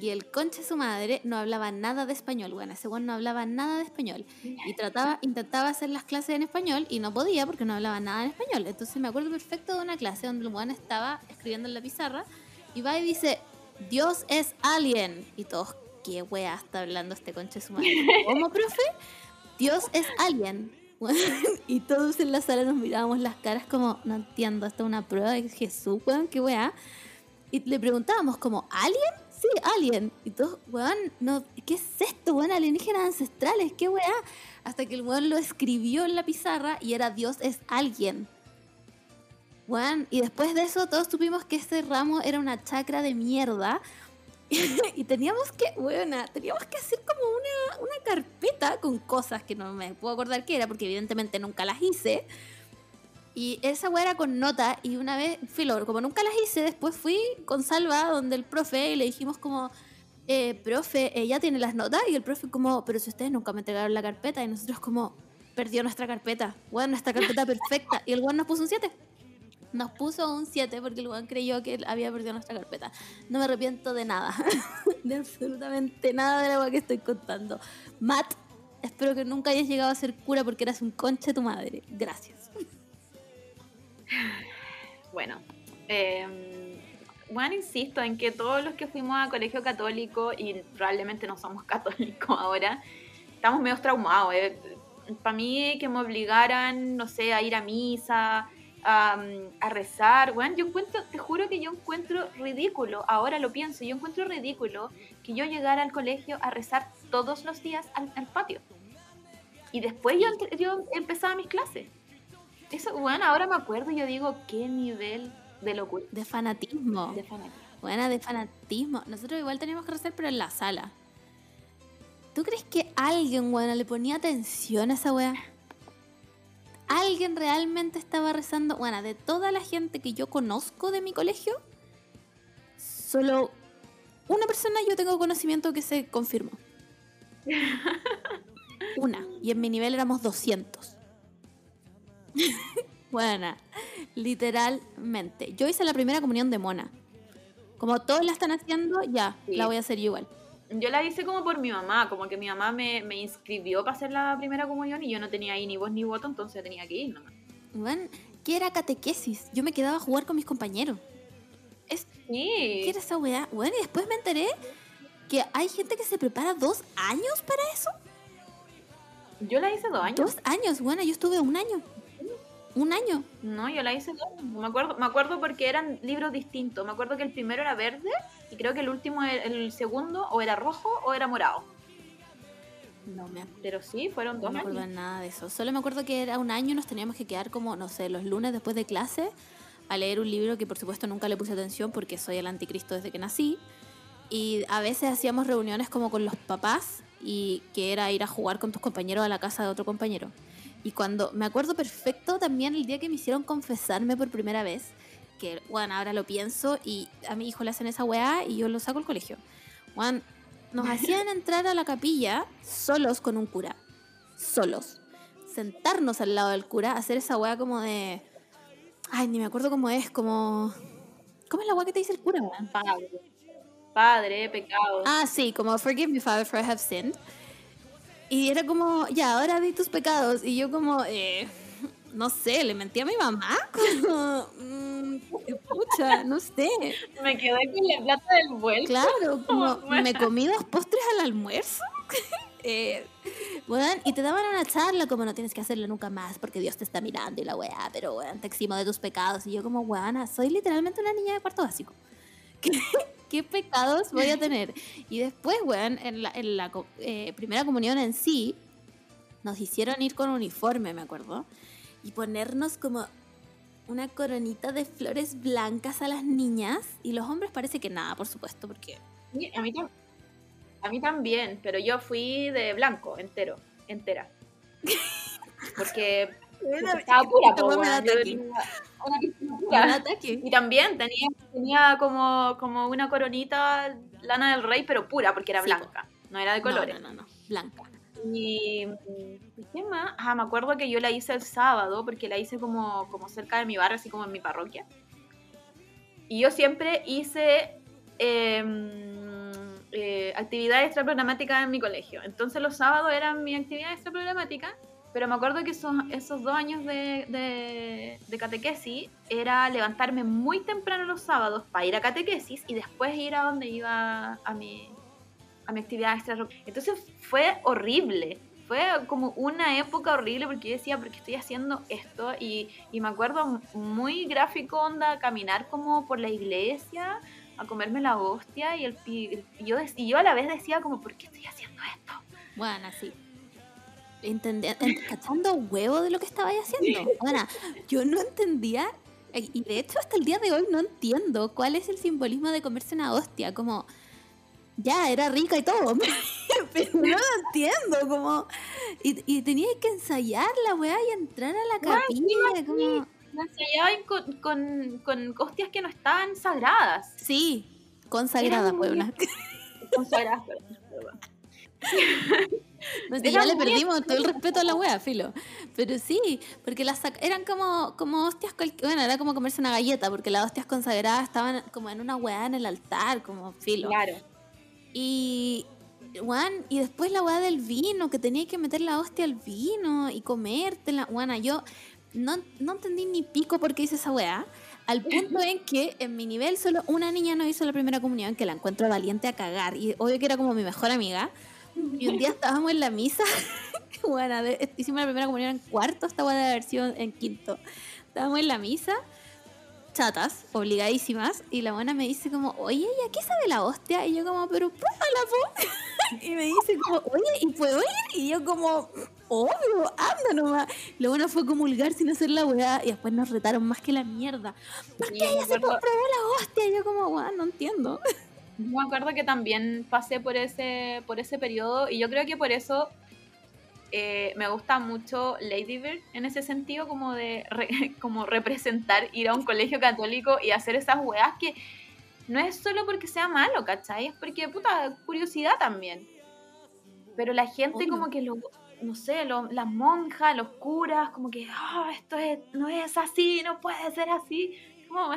Y el conche de su madre no hablaba nada de español, bueno, ese weón no hablaba nada de español. Y trataba, intentaba hacer las clases en español y no podía porque no hablaba nada en español. Entonces me acuerdo perfecto de una clase donde el weón estaba escribiendo en la pizarra y va y dice, Dios es alien. Y todos, ¿qué wea está hablando este conche de su madre? ¿Cómo, profe? Dios es alien. y todos en la sala nos mirábamos las caras como, no entiendo, esta es una prueba de Jesús, weón, qué wea. Y le preguntábamos como, ¿alien? Sí, alien. Y todos, weón, no, ¿qué es esto, weón? Alienígenas ancestrales, qué weá. Hasta que el weón lo escribió en la pizarra y era Dios es alguien. Weón, y después de eso todos supimos que este ramo era una chacra de mierda. y teníamos que, weona, teníamos que hacer como una, una carpeta con cosas que no me puedo acordar qué era, porque evidentemente nunca las hice. Y esa weá era con nota y una vez, filo, como nunca las hice, después fui con Salva donde el profe y le dijimos como, eh, profe, ella tiene las notas y el profe como, pero si ustedes nunca me entregaron la carpeta y nosotros como, perdió nuestra carpeta, bueno, nuestra carpeta perfecta y el weón nos puso un 7. Nos puso un 7 porque el weón creyó que había perdido nuestra carpeta. No me arrepiento de nada, de absolutamente nada de la weá que estoy contando. Matt, espero que nunca hayas llegado a ser cura porque eras un conche de tu madre. Gracias. Bueno, eh, bueno, insisto en que todos los que fuimos a colegio católico y probablemente no somos católicos ahora, estamos medio traumados. Para mí que me obligaran, no sé, a ir a misa, a, a rezar, bueno, yo encuentro, te juro que yo encuentro ridículo, ahora lo pienso, yo encuentro ridículo que yo llegara al colegio a rezar todos los días al, al patio. Y después yo, yo empezaba mis clases. Eso, bueno, ahora me acuerdo y yo digo, qué nivel de locura. De fanatismo. De fanatismo. Buena, de fanatismo. Nosotros igual teníamos que rezar, pero en la sala. ¿Tú crees que alguien, buena, le ponía atención a esa wea? ¿Alguien realmente estaba rezando? Bueno, de toda la gente que yo conozco de mi colegio, solo una persona yo tengo conocimiento que se confirmó. Una. Y en mi nivel éramos 200. Buena, literalmente. Yo hice la primera comunión de mona. Como todos la están haciendo, ya, Sí. la voy a hacer yo igual. Yo la hice como por mi mamá, como que mi mamá me, me inscribió para hacer la primera comunión y yo no tenía ahí ni voz ni voto, entonces tenía que ir nomás. Bueno, ¿qué era catequesis? Yo me quedaba a jugar con mis compañeros. Es, ¿Qué Sí, era esa weá? Bueno, y después me enteré que hay gente que se prepara dos años para eso. yo la hice dos años. Dos años, bueno, yo estuve un año. Un año. No, yo la hice dos. Me acuerdo, me acuerdo porque eran libros distintos. Me acuerdo que el primero era verde y creo que el último, el, segundo, o era rojo o era morado. No me Pero sí, fueron No dos me acuerdo nada de eso. Solo me acuerdo que era un año y nos teníamos que quedar como, no sé, los lunes después de clase a leer un libro que por supuesto nunca le puse atención porque soy el anticristo desde que nací. Y a veces hacíamos reuniones como con los papás y que era ir a jugar con tus compañeros a la casa de otro compañero. Y cuando me acuerdo perfecto también el día que me hicieron confesarme por primera vez, que bueno, ahora lo pienso y a mi hijo le hacen esa weá y yo lo saco al colegio. Juan, nos hacían entrar a la capilla solos con un cura. Solos. Sentarnos al lado del cura, hacer esa weá como de. Ay, ni me acuerdo cómo es, como. ¿Cómo es la weá que te dice el cura, weón? Padre. Padre, pecado. Ah, sí, como Forgive me, Father, for I have sinned. Y era como, ya, ahora di tus pecados. Y yo, como, eh, no sé, le mentí a mi mamá. Como, mm, pucha, no sé. Me quedé con la plata del vuelto. Claro, como me comí dos postres al almuerzo. eh, bueno, y te daban una charla como no tienes que hacerlo nunca más porque Dios te está mirando y la weá, pero weón, te eximo de tus pecados. Y yo como, weana, soy literalmente una niña de cuarto básico. ¿Qué, pecados voy a tener? Y después, weón, en la, en la co- eh, primera comunión en sí, nos hicieron ir con uniforme, me acuerdo, y ponernos como una coronita de flores blancas a las niñas y los hombres parece que nada, por supuesto, porque A mí, a mí también, pero yo fui de blanco, entero, entera. Porque porque estaba pura, weá me da ataque. una ataque. Y también tenía, tenía como, como una coronita lana del rey, pero pura, porque era Sí, blanca, no era de colores. No, no, no, blanca. Y, ¿y ¿qué más? Ah, me acuerdo que yo la hice el sábado, porque la hice como, como cerca de mi barrio, así como en mi parroquia. Y yo siempre hice em, eh, actividad extraprogramática en mi colegio. Entonces los sábados eran mi actividad extraprogramática, pero me acuerdo que esos, esos dos años de, de, catequesis era levantarme muy temprano los sábados para ir a catequesis y después ir a donde iba a mi, a mi actividad extra. Entonces fue horrible. Fue como una época horrible porque yo decía, ¿por qué estoy haciendo esto? Y, y me acuerdo muy gráfico, onda, caminar como por la iglesia, a comerme la hostia y, el, y yo, y yo a la vez decía como, ¿por qué estoy haciendo esto? Bueno, así. Entendía, ent- cachando huevo de lo que estaba haciendo. Bueno, yo no entendía, y y de hecho hasta el día de hoy no entiendo cuál es el simbolismo de comerse una hostia. Como, ya, era rica y todo, pero no lo entiendo. Como, y, y tenía que ensayar la weá y entrar a la capilla. Como, Me enseñaban con, con, con hostias que no estaban sagradas. sí, consagrada, Puebla. Consagradas, ya le perdimos todo el respeto a la wea, filo. Pero sí, porque las eran como, como hostias, bueno, era como comerse una galleta, porque las hostias consagradas estaban como en una wea en el altar, como filo. Claro. Y, Juan, y después la weá del vino, que tenía que meter la hostia al vino y comértela. Juana, yo no, no entendí ni pico por qué hice esa weá. Al punto en que en mi nivel solo una niña no hizo la primera comunión, que la encuentro valiente a cagar. Y obvio que era como mi mejor amiga. Y un día estábamos en la misa. bueno, de- hicimos la primera comunión en cuarto, esta weá de haber sido en quinto. Estábamos en la misa chatas, obligadísimas, y la buena me dice como, oye, ¿y a qué sabe la hostia? Y yo como, pero pruébala, po. y me dice como, oye, ¿y puedo ir? Y yo como, obvio, anda nomás. Lo bueno fue comulgar sin hacer la weá, y después nos retaron más que la mierda. ¿Por qué ella se probó la hostia? Y yo como, weá, no entiendo. Yo me acuerdo que también pasé por ese, por ese periodo y yo creo que por eso eh, me gusta mucho Lady Bird en ese sentido como de re- como representar ir a un colegio católico y hacer esas weas que no es solo porque sea malo, ¿cachai? Es porque, puta, curiosidad también. Pero la gente como que lo, no sé, lo- las monjas, los curas, como que, ah, esto es, no es así, no puede ser así. Como,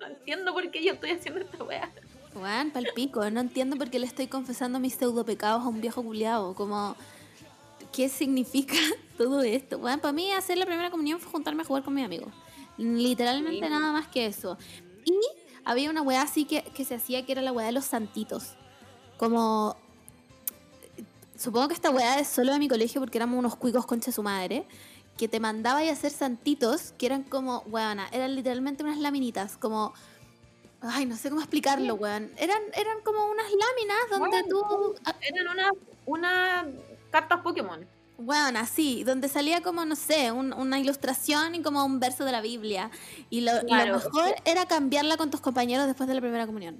no entiendo por qué yo estoy haciendo esta wea. Weón, palpico, no entiendo por qué le estoy confesando mis pseudo pecados a un viejo culiado. Como, ¿qué significa todo esto? Weón, para mí hacer la primera comunión fue juntarme a jugar con mis amigos. Literalmente Sí. nada más que eso. Y había una weá así que, que se hacía que era la weá de los santitos. Como. Supongo que esta weá es solo de mi colegio porque éramos unos cuicos concha su madre. Que te mandaba a hacer santitos que eran como, weona, eran literalmente unas laminitas, como. Ay, no sé cómo explicarlo, weón. Eran, eran como unas láminas donde Bueno, tú. Eran unas una cartas Pokémon. Bueno, así, donde salía como, no sé, un- una ilustración y como un verso de la Biblia. Y lo, mejor era cambiarla con tus compañeros después de la primera comunión.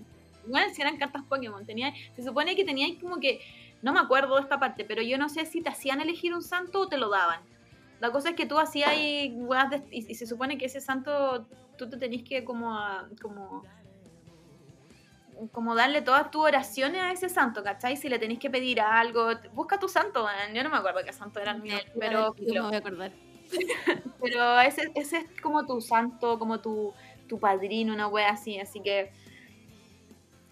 Igual si eran cartas Pokémon, tenía, se supone que teníais como que, no me acuerdo de esta parte, pero yo no sé si te hacían elegir un santo o te lo daban. La cosa es que tú hacías y, y, y se supone que ese santo tú te tenías que como, como, como darle todas tus oraciones a ese santo, ¿cachai? Si le tenés que pedir algo, busca tu santo, man. yo no me acuerdo qué santo era el mío, pero, Yo me voy a acordar. pero ese, ese es como tu santo, como tu, tu padrino, una wea así, así que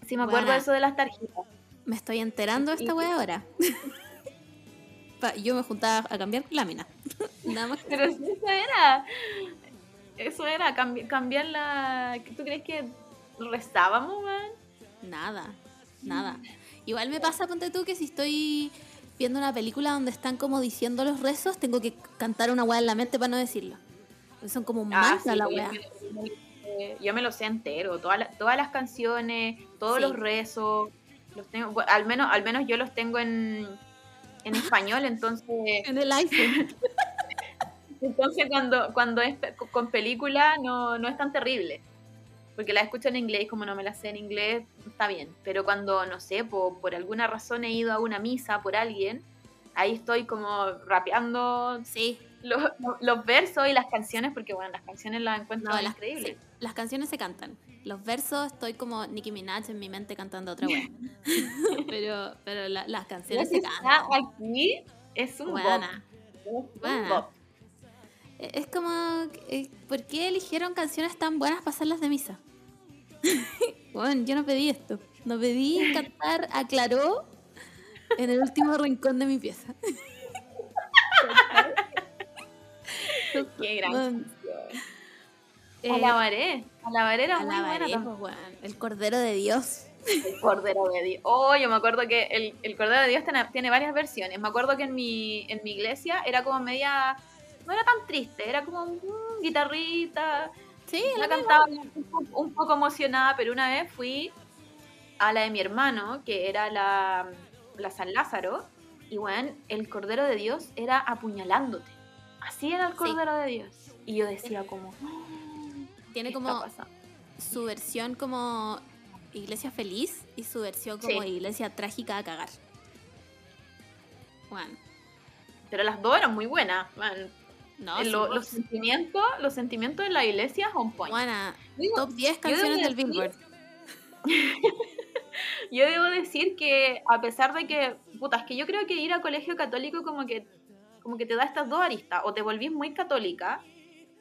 sí me acuerdo Buena. de eso de las tarjetas. Me estoy enterando de esta wea ahora. Yo me juntaba a cambiar lámina. Nada más. Pero eso era. Eso era, cambi- cambiar la. ¿Tú crees que rezábamos, man? Nada, nada. Igual me pasa, ponte tú, que si estoy viendo una película donde están como diciendo los rezos, tengo que cantar una weá en la mente para no decirlo. Son como un Ah, sí, la yo weá. me- yo me- lo sé entero, todas las- todas las canciones, todos Sí. los rezos, los tengo, bueno, al menos, al menos yo los tengo en, en español, entonces, En el iPhone. entonces cuando, cuando es con película no, no es tan terrible. Porque la escucho en inglés, como no me la sé en inglés, está bien. Pero cuando, no sé, po- por alguna razón he ido a una misa por alguien, ahí estoy como rapeando Sí, los, los versos y las canciones, porque bueno, las canciones las encuentro no, las, increíbles. sí, las canciones se cantan. Los versos estoy como Nicki Minaj en mi mente cantando otra weá. pero pero la- las canciones se está cantan. aquí es un Buena. bop. Es un Buena. bop. Es como, eh, ¿por qué eligieron canciones tan buenas para hacerlas de misa? bueno, yo no pedí esto. No pedí cantar Aclaró en el último rincón de mi pieza. Qué gran Bueno, eh, Alabaré. Alabaré era muy alabaré, buena pues, bueno, el Cordero de Dios. El Cordero de Dios. Oh, yo me acuerdo que el, el Cordero de Dios tiene, tiene varias versiones. Me acuerdo que en mi, en mi iglesia era como media. No era tan triste, era como mm, guitarrita. Sí, La cantaba un poco, un poco emocionada, pero una vez fui a la de mi hermano, que era la, la San Lázaro, y bueno, el Cordero de Dios era apuñalándote. Así era el Sí. Cordero de Dios. Y yo decía como... Tiene ¿qué como está su versión como iglesia feliz y su versión como Sí. iglesia trágica a cagar. Bueno, Pero las dos eran muy buenas. man. No, Eh, sí, los sentimientos los sentimientos de la iglesia on point. Buena, Digo, top 10 debo canciones del decir- Billboard. Yo debo decir que a pesar de que, puta, es que yo creo que ir a colegio católico como que, como que te da estas dos aristas, o te volvís muy católica,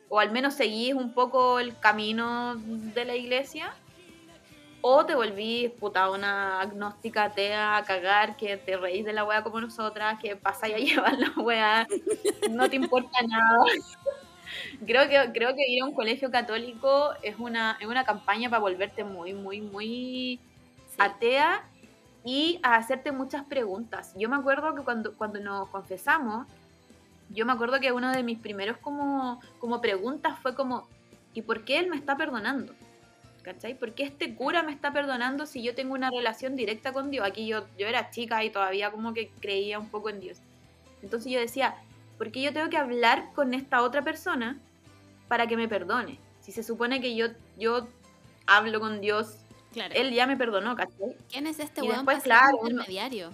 o al menos seguís un poco el camino de la iglesia, o te volvís, puta, una agnóstica atea a cagar, que te reís de la wea como nosotras, que pasáis a llevar la wea, no te importa nada. Creo que, creo que ir a un colegio católico es una, es una campaña para volverte muy, muy, muy Sí. atea y a hacerte muchas preguntas. Yo me acuerdo que cuando, cuando nos confesamos, yo me acuerdo que uno de mis primeros como, como preguntas fue como, ¿y por qué él me está perdonando? ¿Cachai? ¿Por qué este cura me está perdonando si yo tengo una relación directa con Dios? Aquí yo, yo era chica y todavía como que creía un poco en Dios. Entonces yo decía, ¿por qué yo tengo que hablar con esta otra persona para que me perdone? Si se supone que yo, yo hablo con Dios, Claro. él ya me perdonó, ¿cachai? ¿Quién es este y weón después, claro, un uno- intermediario?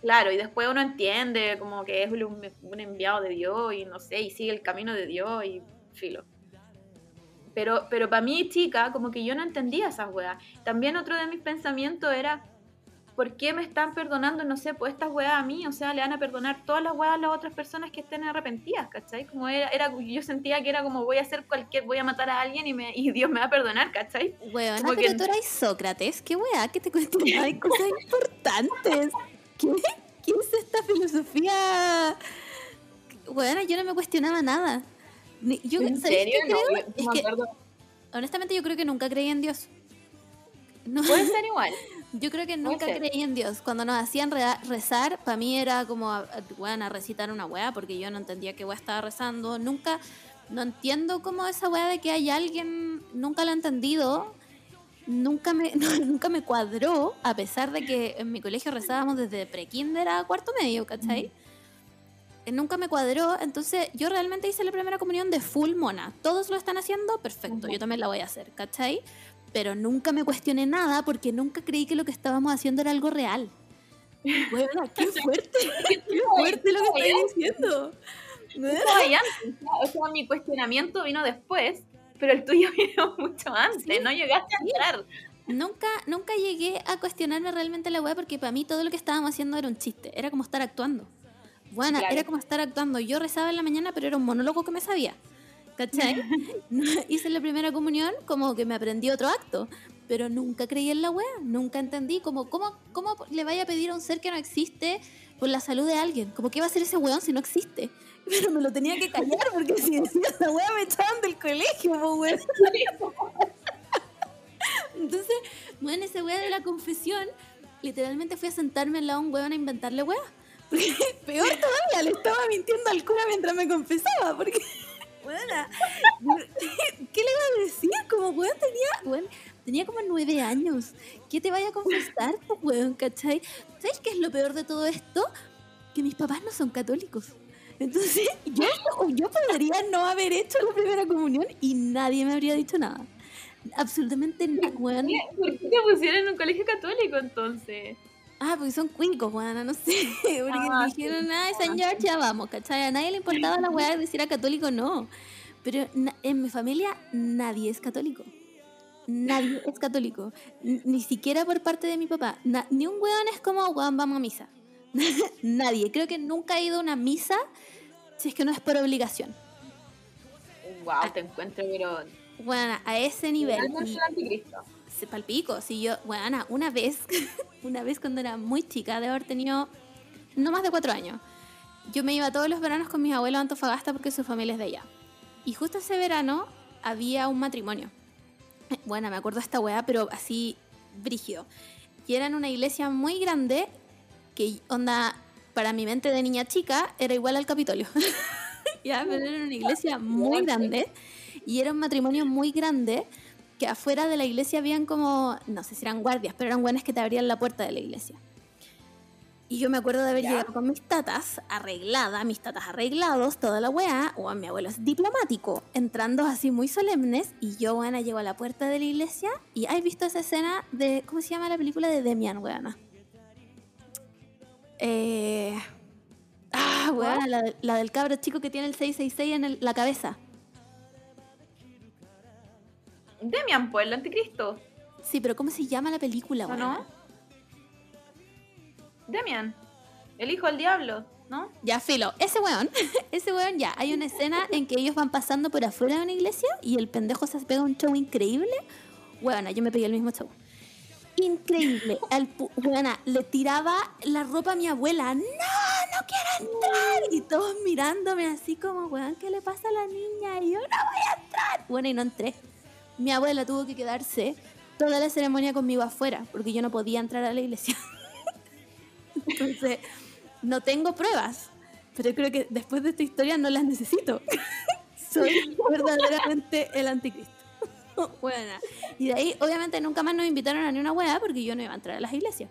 Claro, y después uno entiende como que es un, un enviado de Dios y no sé, y sigue el camino de Dios y filo. Pero, pero para mí, chica, como que yo no entendía esas weas. También otro de mis pensamientos era, ¿por qué me están perdonando, no sé, pues estas weas a mí? O sea, le van a perdonar todas las weas a las otras personas que estén arrepentidas, ¿cachai? Como era, era yo sentía que era como voy a hacer cualquier, voy a matar a alguien y, me, y Dios me va a perdonar, ¿cachai? Weona, Como pero que- tú eras Sócrates. ¿Qué weá? ¿Qué te cuestionabas cosas importantes? ¿Qué? ¿Qué es esta filosofía? Weona, yo no me cuestionaba nada. Yo, ¿En ¿sabes serio? No, creo? yo- me que, acuerdo. honestamente, yo creo que nunca creí en Dios. No, Puede ser igual. yo creo que nunca creí en Dios. Cuando nos hacían rezar, para mí era como, a- a recitar una weá, porque yo no entendía qué weá estaba rezando. Nunca, no entiendo cómo esa weá de que hay alguien, nunca la he entendido. Nunca me, nunca me cuadró, a pesar de que en mi colegio rezábamos desde prekinder a cuarto medio, ¿cachai? eh, nunca me cuadró, entonces yo realmente hice la primera comunión de full mona. Todos lo están haciendo, perfecto, yo también la voy a hacer, ¿cachai? Pero nunca me cuestioné nada porque nunca creí que lo que estábamos haciendo era algo real. Bueno, qué fuerte, qué fuerte lo que estoy diciendo. O sea, mi cuestionamiento vino después, pero el tuyo vino mucho antes, no llegaste a entrar. Nunca, nunca llegué a cuestionarme realmente la weá porque para mí todo lo que estábamos haciendo era un chiste, era como estar actuando. Bueno, era como estar actuando. Yo rezaba en la mañana, pero era un monólogo que me sabía. ¿Cachai? Hice la primera comunión como que me aprendí otro acto, pero nunca creí en la wea, nunca entendí como cómo, cómo le vaya a pedir a un ser que no existe por la salud de alguien. Como que va a ser ese weón si no existe. Pero me lo tenía que callar porque si decía esa wea me echaban del colegio, weón. Entonces, bueno, ese wea de la confesión, literalmente fui a sentarme al lado de un weón a inventarle wea. Peor todavía, le estaba mintiendo al cura mientras me confesaba, porque, ¿qué le iba a decir? Como weón tenía, tenía como nueve años. ¿Qué te vaya a confesar, weón, cachai? ¿Sabes qué es lo peor de todo esto? Que mis papás no son católicos. Entonces, yo, yo podría no haber hecho la primera comunión y nadie me habría dicho nada. Absolutamente nada, weón. ¿Por qué te pusieron en un colegio católico entonces? Ah, porque son cuicos, weón, no sé. Porque ah, dijeron, ah, señor, ya vamos, ¿cachai? A nadie le importaba la weá de si era católico o no. Pero en mi familia nadie es católico. Nadie es católico. ni siquiera por parte de mi papá. ni un weón es como, weón, vamos a misa. nadie. Creo que nunca he ido a una misa si es que no es por obligación. Wow, te encuentro, pero. Bueno, a ese nivel. Palpico. Si yo, bueno, una vez, una vez cuando era muy chica, de haber tenido no más de cuatro años, yo me iba todos los veranos con mis abuelos a Antofagasta porque su familia es de allá. Y justo ese verano había un matrimonio. Bueno, me acuerdo de esta weá, pero así brígido. Y era en una iglesia muy grande que onda, para mi mente de niña chica, era igual al Capitolio. ya, pero era una iglesia muy grande y era un matrimonio muy grande que afuera de la iglesia habían como, no sé si eran guardias, pero eran buenas que te abrían la puerta de la iglesia. Y yo me acuerdo de haber llegado con mis tatas, arreglada, mis tatas arreglados, toda la weá, o mi abuelo es diplomático, entrando así muy solemnes, y yo, weana, llego a la puerta de la iglesia, y ¿has visto esa escena de, ¿cómo se llama la película de Demian, weana? Eh... Ah, weana, la, del cabro chico que tiene el 666 en la cabeza. Demian, pues, el anticristo. Sí, pero ¿cómo se llama la película, ¿O no? Demian, el hijo del diablo, ¿no? Ya, filo, ese weón, ese weón ya, hay una escena en que ellos van pasando por afuera de una iglesia y el pendejo se pega un show increíble. Weona, yo me pegué el mismo show. Increíble. El weona, le tiraba la ropa a mi abuela. ¡No! ¡No quiero entrar! Y todos mirándome así como, weón, ¿qué le pasa a la niña? Y yo, no voy a entrar. Bueno, y no entré mi abuela tuvo que quedarse toda la ceremonia conmigo afuera, porque yo no podía entrar a la iglesia. Entonces, no tengo pruebas, pero creo que después de esta historia no las necesito. Soy verdaderamente el anticristo. Buena. Y de ahí, obviamente, nunca más nos invitaron a ni una hueá porque yo no iba a entrar a las iglesias.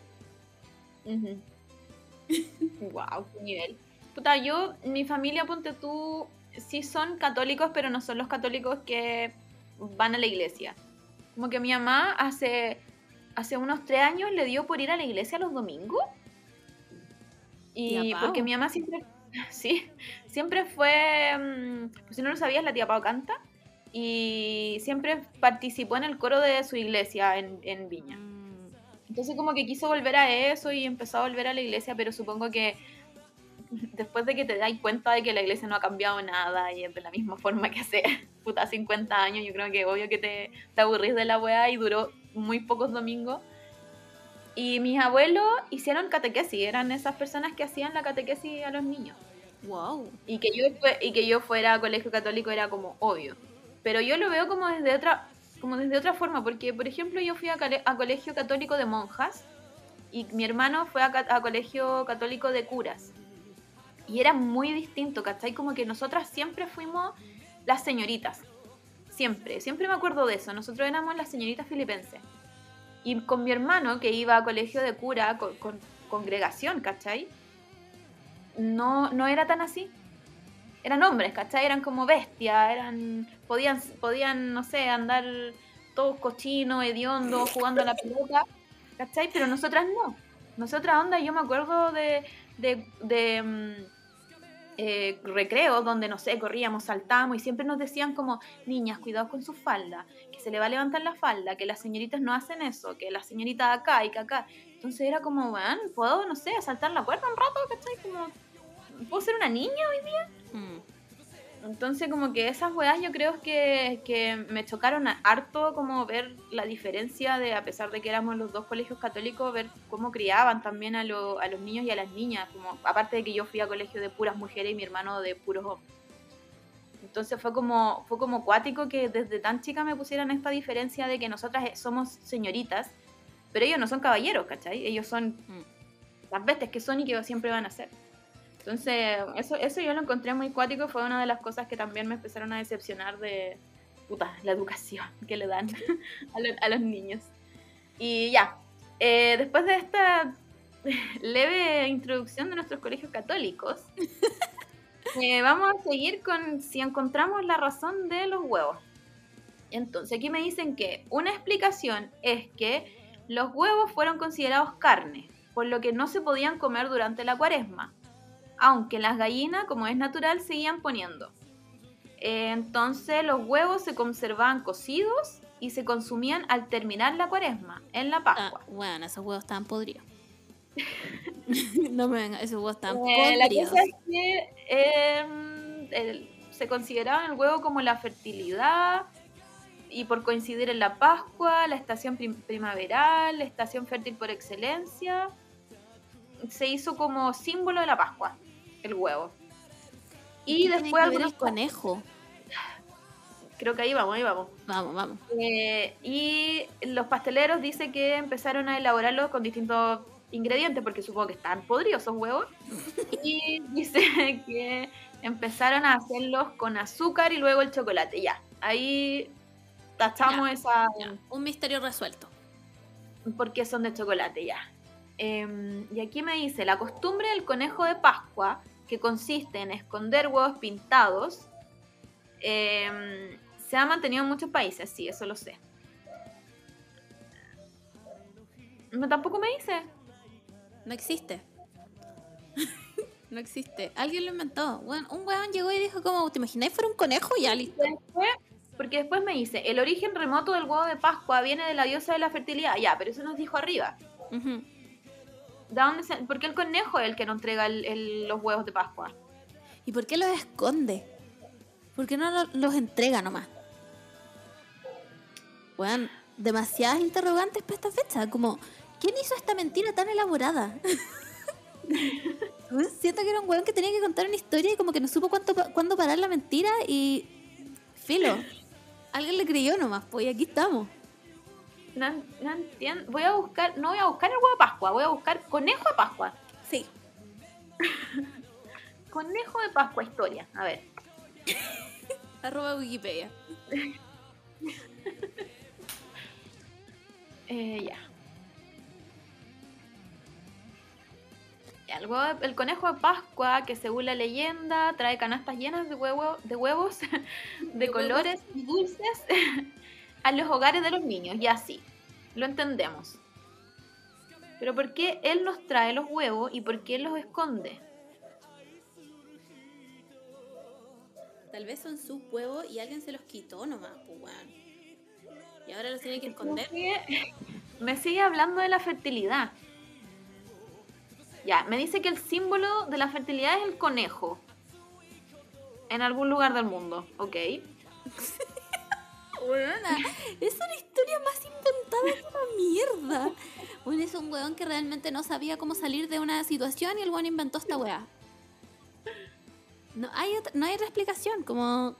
wow, qué nivel. Puta, yo, mi familia, ponte tú, sí son católicos, pero no son los católicos que van a la iglesia. Como que mi mamá hace, hace unos tres años le dio por ir a la iglesia los domingos. Y porque mi mamá siempre, sí, siempre fue, pues si no lo sabías, la tía Pau canta. Y siempre participó en el coro de su iglesia en, en Viña. Mm. Entonces como que quiso volver a eso y empezó a volver a la iglesia, pero supongo que después de que te das cuenta de que la iglesia no ha cambiado nada y es de la misma forma que hace puta 50 años, yo creo que obvio que te, te aburrís de la weá y duró muy pocos domingos. Y mis abuelos hicieron catequesis, eran esas personas que hacían la catequesis a los niños. Wow. Y que yo, y que yo fuera a colegio católico era como obvio. Pero yo lo veo como desde otra, como desde otra forma, porque por ejemplo yo fui a, a colegio católico de monjas y mi hermano fue a, a colegio católico de curas. Y era muy distinto, ¿cachai? Como que nosotras siempre fuimos las señoritas. Siempre, siempre me acuerdo de eso. Nosotros éramos las señoritas filipenses. Y con mi hermano, que iba a colegio de cura, con, congregación, ¿cachai? no, no era tan así. Eran hombres, ¿cachai? Eran como bestias, eran, podían, podían, no sé, andar todos cochinos, hediondos, jugando a la pelota, ¿cachai? Pero nosotras no. Nosotras, onda, yo me acuerdo de mm, eh, recreos donde, no sé, corríamos, saltábamos y siempre nos decían como, niñas, cuidado con su falda, que se le va a levantar la falda, que las señoritas no hacen eso, que las señoritas acá y que acá. Entonces era como, bueno, puedo, no sé, saltar la puerta un rato, ¿cachai? Como, ¿puedo ser una niña hoy día? Mm. Entonces como que esas weas yo creo que, que me chocaron harto como ver la diferencia de, a pesar de que éramos los dos colegios católicos, ver cómo criaban también a, a los niños y a las niñas, como aparte de que yo fui a colegio de puras mujeres y mi hermano de puros hombres. Entonces fue como, fue como cuático que desde tan chica me pusieran esta diferencia de que nosotras somos señoritas, pero ellos no son caballeros, ¿cachai? Ellos son mm. las bestias que son y que siempre van a ser. Entonces, eso, eso yo lo encontré muy cuático, fue una de las cosas que también me empezaron a decepcionar de puta, la educación que le dan a, los niños. Y ya, eh, después de esta leve introducción de nuestros colegios católicos, eh, vamos a seguir con si encontramos la razón de los huevos. Entonces, aquí me dicen que una explicación es que los huevos fueron considerados carne, por lo que no se podían comer durante la cuaresma aunque las gallinas, como es natural, seguían poniendo. Eh, entonces los huevos se conservaban cocidos y se consumían al terminar la cuaresma, en la Pascua. Ah, bueno, esos huevos estaban podridos. no me venga, esos huevos estaban podridos. Eh, la cosa es que em, se consideraba el huevo como la fertilidad y por coincidir en la Pascua, la estación primaveral, la estación fértil por excelencia, se hizo como símbolo de la Pascua el huevo. Y después el conejo. Creo que ahí vamos, ahí vamos. Vamos, vamos. Eh, y los pasteleros dicen que empezaron a elaborarlo con distintos ingredientes, porque supongo que están podridos esos huevos. y dice que empezaron a hacerlos con azúcar y luego el chocolate. Ya, ahí tachamos esa... Un misterio resuelto. Porque son de chocolate, ya. Em, y aquí me dice, la costumbre del conejo de Pascua que consiste en esconder huevos pintados, em, se ha mantenido en muchos países, sí, eso lo sé. No, tampoco me dice. No existe. no existe. Alguien lo inventó. un huevón llegó y dijo como, ¿te imagináis fuera un conejo? Y ya listo. porque después me dice, el origen remoto del huevo de Pascua viene de la diosa de la fertilidad. Ya, pero eso nos dijo arriba. ¿Por qué el conejo es el que no entrega los huevos de Pascua? ¿Y por qué los esconde? ¿Por qué no los, entrega nomás? Bueno, demasiadas interrogantes para esta fecha. Como, ¿quién hizo esta mentira tan elaborada? Siento que era un weón que tenía que contar una historia y como que no supo cuánto, cuándo parar la mentira y. Filo. Alguien le creyó nomás, pues y aquí estamos. No, entiendo. Voy a buscar, no voy a buscar el huevo de Pascua, voy a buscar conejo de Pascua. Sí. conejo de Pascua, historia. A ver. Arroba Wikipedia. eh, ya. El, el, conejo de Pascua, que según la leyenda trae canastas llenas de, huevo, de huevos de, colores y dulces a los hogares de los niños, y así. Lo entendemos. Pero ¿por qué él nos trae los huevos y por qué él los esconde? Tal vez son sus huevos y alguien se los quitó nomás, pues Y ahora los tiene que esconder. Me sigue hablando de la fertilidad. Ya, me dice que el símbolo de la fertilidad es el conejo. En algún lugar del mundo, ok. es una historia más inventada que una mierda. Bueno, es un weón que realmente no sabía cómo salir de una situación y el weón inventó esta weá. No hay, no hay otra explicación, como...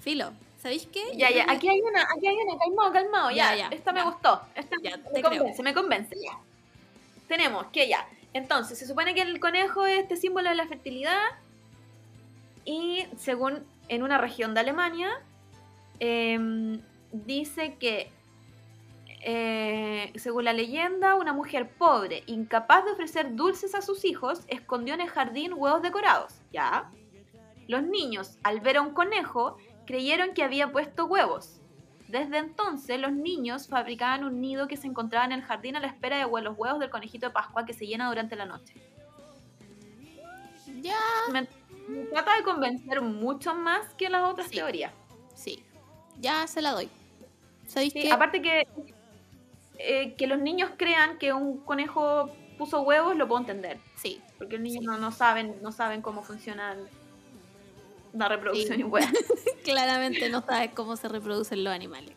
Filo, ¿sabéis qué? Ya, ya, aquí hay una, aquí hay una, calmado, calmado, ya, ya, esta me gustó, esta me convence, me convence, ya. Tenemos que ya, entonces, se supone que el conejo es este símbolo de la fertilidad y según en una región de Alemania, Em, dice que eh, según la leyenda, una mujer pobre, incapaz de ofrecer dulces a sus hijos, escondió en el jardín huevos decorados. ¿Ya? Los niños, al ver a un conejo, creyeron que había puesto huevos. Desde entonces, los niños fabricaban un nido que se encontraba en el jardín a la espera de los huevos del conejito de Pascua que se llena durante la noche. Ya. Me, me trata de convencer mucho más que las otras Sí. teorías. Ya se la doy. ¿Sabéis Sí, aparte que eh, que los niños crean que un conejo puso huevos, lo puedo entender. Sí. Porque los niños Sí. no, no saben, no saben cómo funciona la reproducción Sí. y huevos. Claramente no sabes cómo se reproducen los animales.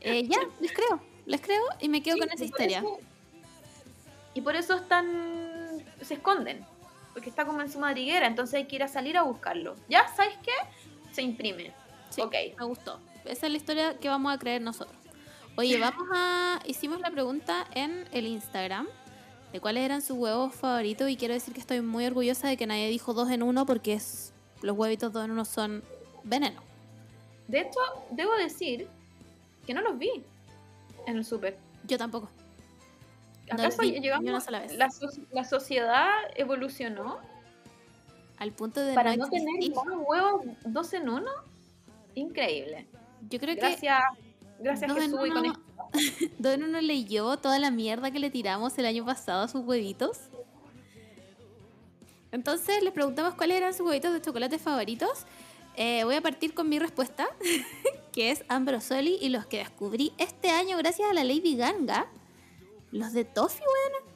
Eh, ya, les creo. Les creo y me quedo con esa historia. Y por eso están. se esconden. Porque está como en su madriguera, entonces hay que ir a salir a buscarlo. ¿Ya? ¿Sabes qué? Se imprime. Sí, Ok. me gustó. Esa es la historia que vamos a creer nosotros. Oye, vamos a... Hicimos la pregunta en el Instagram de cuáles eran sus huevos favoritos y quiero decir que estoy muy orgullosa de que nadie dijo dos en uno porque es... los huevitos dos en uno son veneno. De hecho, debo decir que no los vi en el súper. Yo tampoco. No ¿Acaso vi llegamos? una sola vez. La, so- la sociedad evolucionó Al punto de para no no tener más huevos dos en uno. Increíble. Yo creo que Gracias, gracias dos en Jesús y con uno- esto. Dos en uno leyó toda la mierda que le tiramos el año pasado a sus huevitos. Entonces les preguntamos cuáles eran sus huevitos de chocolate favoritos. Eh, voy a partir con mi respuesta, que es Ambrosoli y los que descubrí este año gracias a la Lady Ganga. Los de Toffee, weón.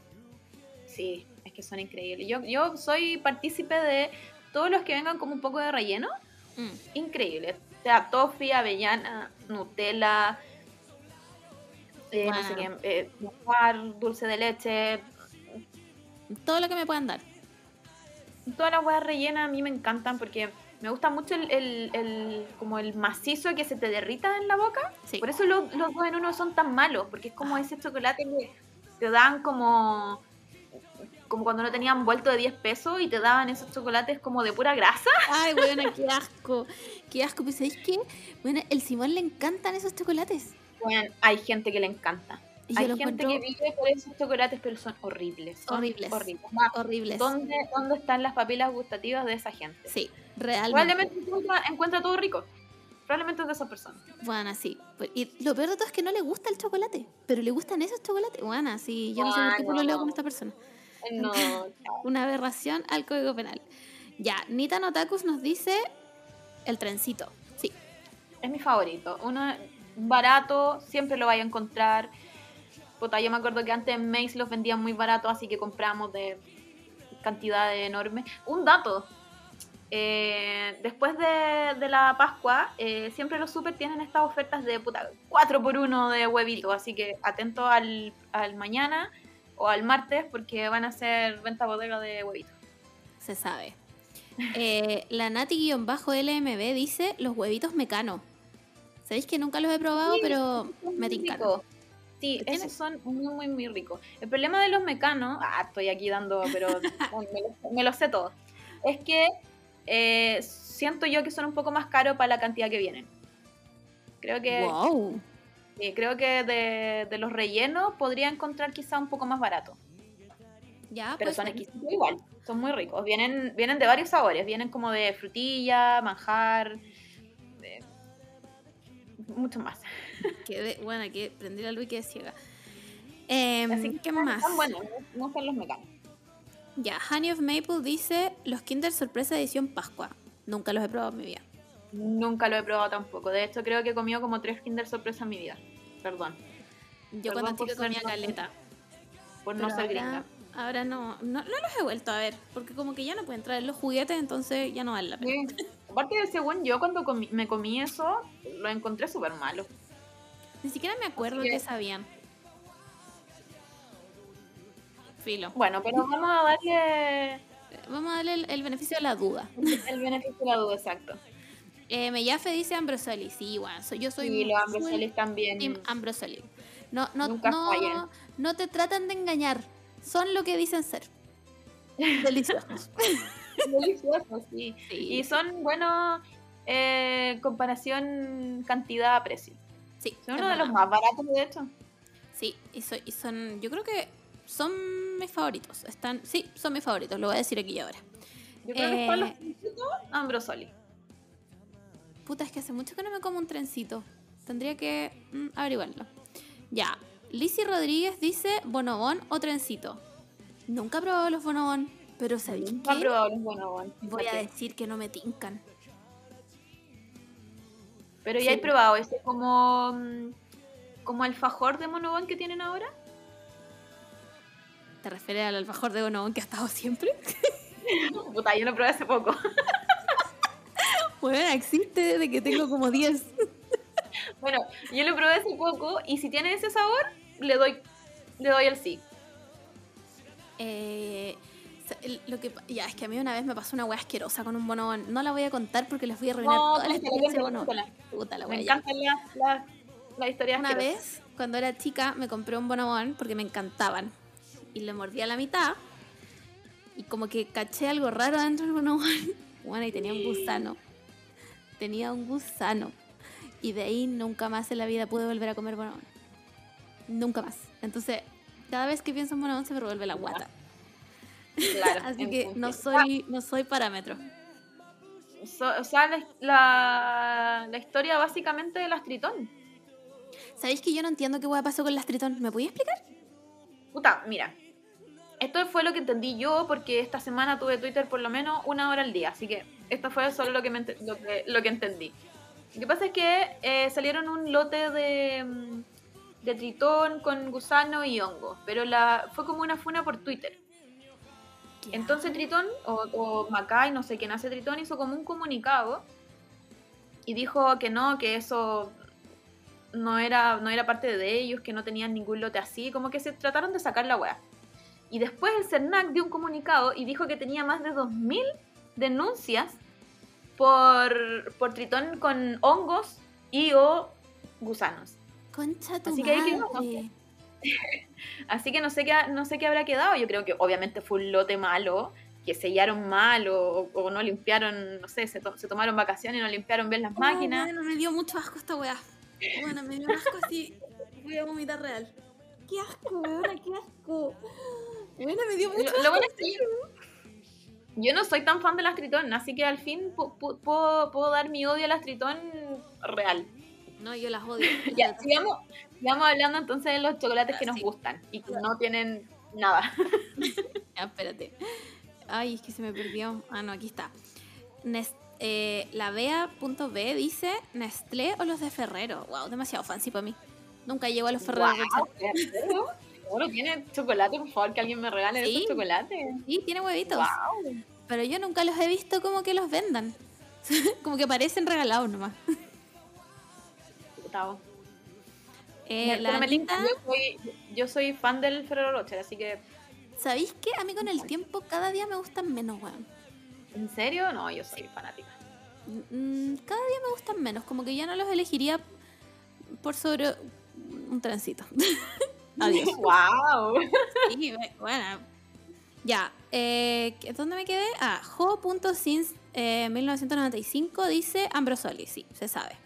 Sí, es que son increíbles. Yo, yo soy partícipe de todos los que vengan como un poco de relleno. Mm, Increíble. O sea, toffee, avellana, Nutella, eh, no sé Bueno. qué, eh, manjar, dulce de leche. Todo lo que me puedan dar. Todas las huevas rellenas a mí me encantan porque me gusta mucho el, el- el- como el macizo que se te derrita en la boca. Sí. Por eso los, los dos en uno son tan malos, porque es como Ah. ese chocolate que te dan como como cuando no tenían vuelto de 10 pesos y te daban esos chocolates como de pura grasa. Ay, weón, qué asco. Qué asco. Pues, ¿sabéis qué? Bueno, el Simón le encantan esos chocolates. Bueno, hay gente que le encanta. Y hay gente encuentro que vive por esos chocolates, pero son horribles. son Horribles. horribles. Horribles. ¿Dónde, ¿Dónde están las papilas gustativas de esa gente? Sí, realmente. Probablemente encuentra, encuentra todo rico. Probablemente es de esas personas. Bueno, sí. Pues, Y lo peor de todo es que no le gusta el chocolate, pero le gustan esos chocolates. Bueno, sí, yo no sé por qué Bueno. lo leo con esta persona. No, Una aberración al código penal. Ya, Nita Notakus nos dice el trencito. Sí, es mi favorito. Uno barato, siempre lo vaya a encontrar. Puta, yo me acuerdo que antes en Mace los vendían muy baratos, así que compramos de cantidad enorme. Un dato. eh, después de, de la Pascua, eh, siempre los super tienen estas ofertas de puta 4 por 1 de huevito, así que atento al, al mañana o al martes porque van a hacer venta bodega de huevito. se sabe. Eh, la Nati-LMB dice los huevitos mecano. Sabéis que nunca los he probado, Sí, pero me ricos. Sí, esos son muy, muy, muy ricos. El problema de los mecanos, ah, estoy aquí dando, pero bueno, me, lo, me lo sé todo, es que eh, siento yo que son un poco más caros para la cantidad que vienen. Creo que, Wow. Sí, creo que de, de los rellenos podría encontrar quizá un poco más barato, Ya, pero pues, son exquisitos igual, son muy ricos. Vienen, vienen de varios sabores, vienen como de frutilla, manjar, de- mucho más. quedé- bueno, que prendí la luz y quedé ciega. Em, Así que ¿Qué están- más? están buenos, no son los mecanos. Ya, Honey of Maple dice los Kinder Sorpresa edición Pascua. Nunca los he probado en mi vida. Nunca lo he probado tampoco. De hecho, creo que he comido como tres Kinder Sorpresa en mi vida. Perdón. Yo Perdón cuando chica comía no- caleta. Por pero no ser ahora, gringa. Ahora no, no, no los he vuelto a ver, porque como que ya no pueden traer los juguetes, entonces ya no vale la pena. Sí. Aparte de según yo, cuando comí- me comí eso, lo encontré súper malo. Ni siquiera me acuerdo que- que sabían. Filo. Bueno, pero vamos a darle Vamos a darle el, el beneficio de la duda. el beneficio de la duda, exacto. Eh, Mellafe dice Ambrosoli. Sí, igual. yo soy y los ambrosolis también. Ambrosoli. No, no, Nunca no, fallan. no te tratan de engañar. Son lo que dicen ser. Deliciosos. Deliciosos, sí. Sí. Y son buenos eh, comparación cantidad-precio. Sí, Son uno de los más baratos, de hecho. Sí, y, soy- y son, yo creo que son mis favoritos. Están, sí, son mis favoritos, lo voy a decir aquí y ahora. Yo creo que están los Eh. Ambrosoli. Puta, es que hace mucho que no me como un trencito. Tendría que mm, averiguarlo. Ya, Lizzy Rodríguez dice bonobón o trencito. Nunca he probado los bonobón, pero ¿sabéis Nunca he probado los bonobón. Voy a decir que no me tincan. Pero ya Sí. he probado ese como, mm, como alfajor de monobón que tienen ahora. ¿Te refieres al alfajor de bonobón que ha estado siempre? Puta, yo lo probé hace poco. Bueno, existe desde que tengo como 10. Bueno, yo lo probé hace poco y si tiene ese sabor, le doy, le doy el sí. Eh, lo que, ya, es que a mí una vez me pasó una wea asquerosa con un bonobón. No la voy a contar porque les voy a arruinar No, toda la experiencia de cuéntala, bonobón. cuéntala. Puta la Me wea, ya. encantan las las- las historias Una vez, cuando era chica, me compré un bonobón porque me encantaban. Y le mordí a la mitad. Y como que caché algo raro dentro del bonobón. Bueno, y tenía un gusano. Tenía un gusano. Y de ahí nunca más en la vida pude volver a comer bonobón. Nunca más. Entonces, cada vez que pienso en bonobón se me revuelve la guata. Claro, Así que no soy, no soy parámetro. So- o sea, la, la, la historia básicamente de las tritón. ¿Sabéis que yo no entiendo qué hueá pasó con las tritón? ¿Me podías explicar? Puta, mira. Esto fue lo que entendí yo porque esta semana tuve Twitter por lo menos una hora al día. Así que esto fue solo lo que, me lo que, lo que entendí. Lo que pasa es que eh, salieron un lote de, mm, de tritón con gusano y hongo. Pero la, fue como una funa por Twitter. Entonces Tritón, o, o Macay, no sé quién hace Tritón, hizo como un comunicado y dijo que no, que eso no era, no era parte de ellos, que no tenían ningún lote así, como que se trataron de sacar la weá. Y después el CERNAC dio un comunicado y dijo que tenía más de 2.000 denuncias por, por Tritón con hongos y o gusanos. Concha tu Así que quedó, madre. Así que no sé qué, no sé qué habrá quedado. Yo creo que obviamente fue un lote malo, que sellaron mal o, o no limpiaron, no sé, se, to- se tomaron vacaciones y no limpiaron bien las Oh, máquinas. bueno, me dio mucho asco esta weá. Bueno, me dio asco así. Voy a vomitar real. Qué asco, weona, qué asco. Bueno, me dio mucho Lo, lo bueno es que yo, no soy tan fan de las Tritón, así que al fin pu- pu- puedo, puedo dar mi odio a las Tritón real. No, yo las odio. Ya, sigamos, sigamos hablando entonces de los chocolates que nos sí. gustan y que no tienen nada. Ya, espérate. Ay, es que se me perdió. Ah, no, aquí está. Nes- eh, la Bea.b dice Nestlé o los de Ferrero. Wow, demasiado fancy para mí. Nunca llego a los Ferrero. ¿Ferrero? Seguro tiene chocolate, por favor, que alguien me regale Sí. esos chocolates. Sí, tiene huevitos. Wow. Pero yo nunca los he visto como que los vendan. como que parecen regalados nomás. Eh, la Anita, soy, yo soy fan del Ferrero Rocher, así que. ¿sabéis qué? A mí con el tiempo cada día me gustan menos, weón. ¿En serio? No, yo soy fanática. Mm, cada día me gustan menos. Como que ya no los elegiría por sobre un trencito. Adiós. ¡Wow! Sí, bueno. Ya, eh, ¿dónde me quedé? Ah, Jo.sins eh, 1995 dice Ambrosoli, sí, se sabe.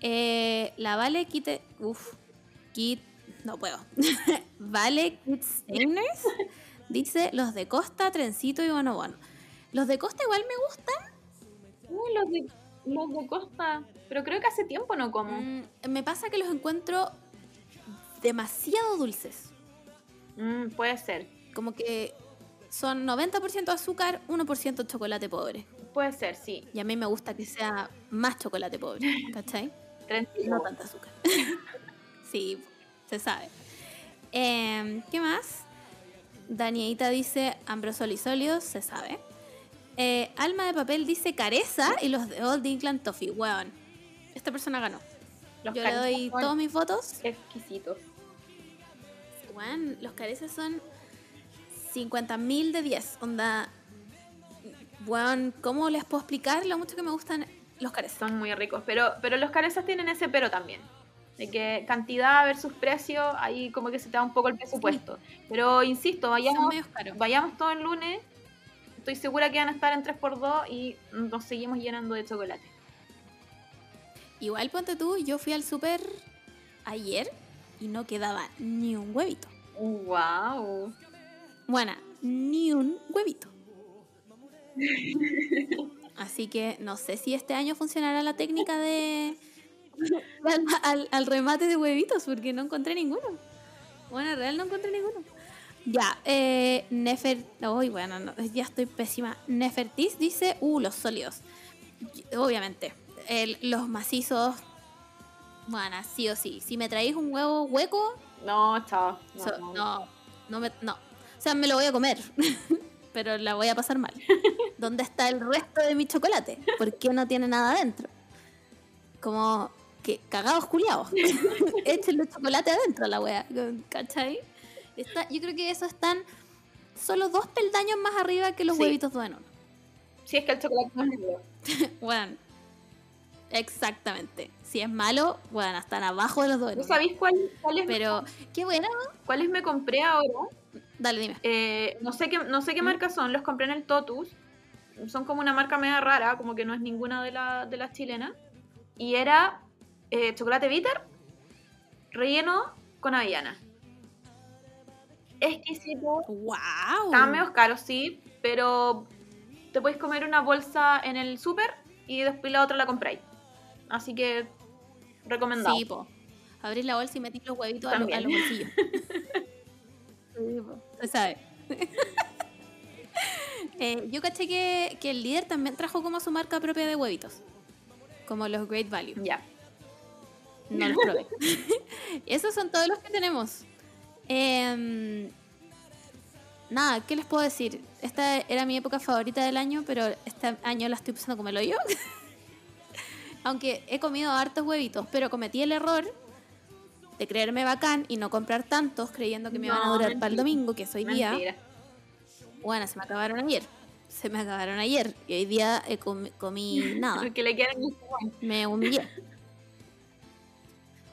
Eh, la Vale Quite. Uf, Kit. No puedo. vale Kitsteiners dice los de Costa, Trencito y Bono Bono. Los de Costa igual me gustan. Uy, los, de, los de Costa. Pero creo que hace tiempo no como. Mm, me pasa que los encuentro demasiado dulces. Mm, puede ser. Como que son 90% azúcar, 1% chocolate pobre. Puede ser, sí. Y a mí me gusta que sea más chocolate pobre, ¿cachai? No tanta azúcar. sí, se sabe. Em, ¿Qué más? Danielita dice Ambrosoli sólidos, se sabe. Eh, Alma de papel dice Careza y los de Old England Toffee. Weón, esta persona ganó. Los Yo le doy son todos mis votos. exquisitos. Weón, los carezas son 50.000 de 10. Onda. Weón, ¿cómo les puedo explicar lo mucho que me gustan los carezas? Son muy ricos. Pero, pero los carezas tienen ese pero también. De que cantidad versus precio, ahí como que se te da un poco el presupuesto. Pero insisto, vayamos, vayamos todo el lunes. Estoy segura que van a estar en 3x2 y nos seguimos llenando de chocolate. Igual ponte tú, yo fui al súper ayer y no quedaba ni un huevito. Wow. Bueno, ni un huevito. Así que no sé si este año funcionará la técnica de al, al- al remate de huevitos, porque no encontré ninguno. Bueno, en real no encontré ninguno. Ya, eh, Nefer. Uy, bueno, no, ya estoy pésima. Nefertis dice, uh, los sólidos. Obviamente. El- los macizos. Bueno, sí o sí. Si me traéis un huevo hueco, No, chao. No, So- no. no, no, me, no. O sea, me lo voy a comer, pero la voy a pasar mal. ¿Dónde está el resto de mi chocolate? ¿Por qué no tiene nada adentro? Como que cagados culiados. Échenle chocolate adentro a la wea, ¿cachai? Está, yo creo que eso están solo dos peldaños más arriba que los Sí. huevitos dos en uno. Si es que el chocolate no es negro. Bueno, exactamente. Si es malo, bueno, están abajo de los dos ¿No sabéis cuál, cuáles, Pero, qué bueno. cuáles me compré ahora? Dale, dime. Eh, no sé qué, no sé qué ¿Mm? marca son, los compré en el Totus. Son como una marca media rara, como que no es ninguna de, la- de las chilenas. Y era eh, chocolate bitter relleno con avellana. Exquisito. ¡Wow! Estaban medio caros, sí, pero te puedes comer una bolsa en el súper y después la otra la compráis. Así que recomendado. Sí, po. Abrís la bolsa y metís los huevitos a, lo- a los bolsillos. sí, po. Se sabe. Eh, yo caché que, que el líder también trajo como su marca propia de huevitos. Como los Great Value. Ya. No los probé. Esos son todos los que tenemos. Em, nada, ¿qué les puedo decir? Esta era mi época favorita del año, pero este año la estoy pasando como el hoyo. Aunque he comido hartos huevitos, pero cometí el error de creerme bacán y no comprar tantos creyendo que me iban a No, durar para el domingo, que es hoy día. Bueno, se me acabaron ayer. Se me acabaron ayer. Y hoy día he comi- comí nada. Porque le quieren gustar. Me humillé.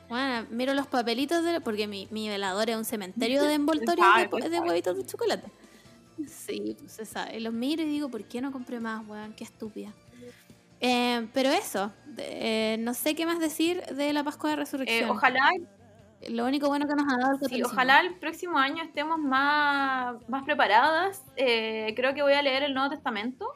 Bueno, miro los papelitos de, porque mi, mi velador es un cementerio de envoltorios sabe, de, huevitos de chocolate. Sí, pues se sabe. Los miro y digo, ¿por qué no compré más, weón? Qué estúpida. Eh, pero eso, eh, no sé qué más decir de la Pascua de Eh, Resurrección. ojalá Lo único bueno que nos ha dado el Sí, ojalá el próximo año estemos más, más preparadas. Eh, creo que voy a leer el Nuevo Testamento.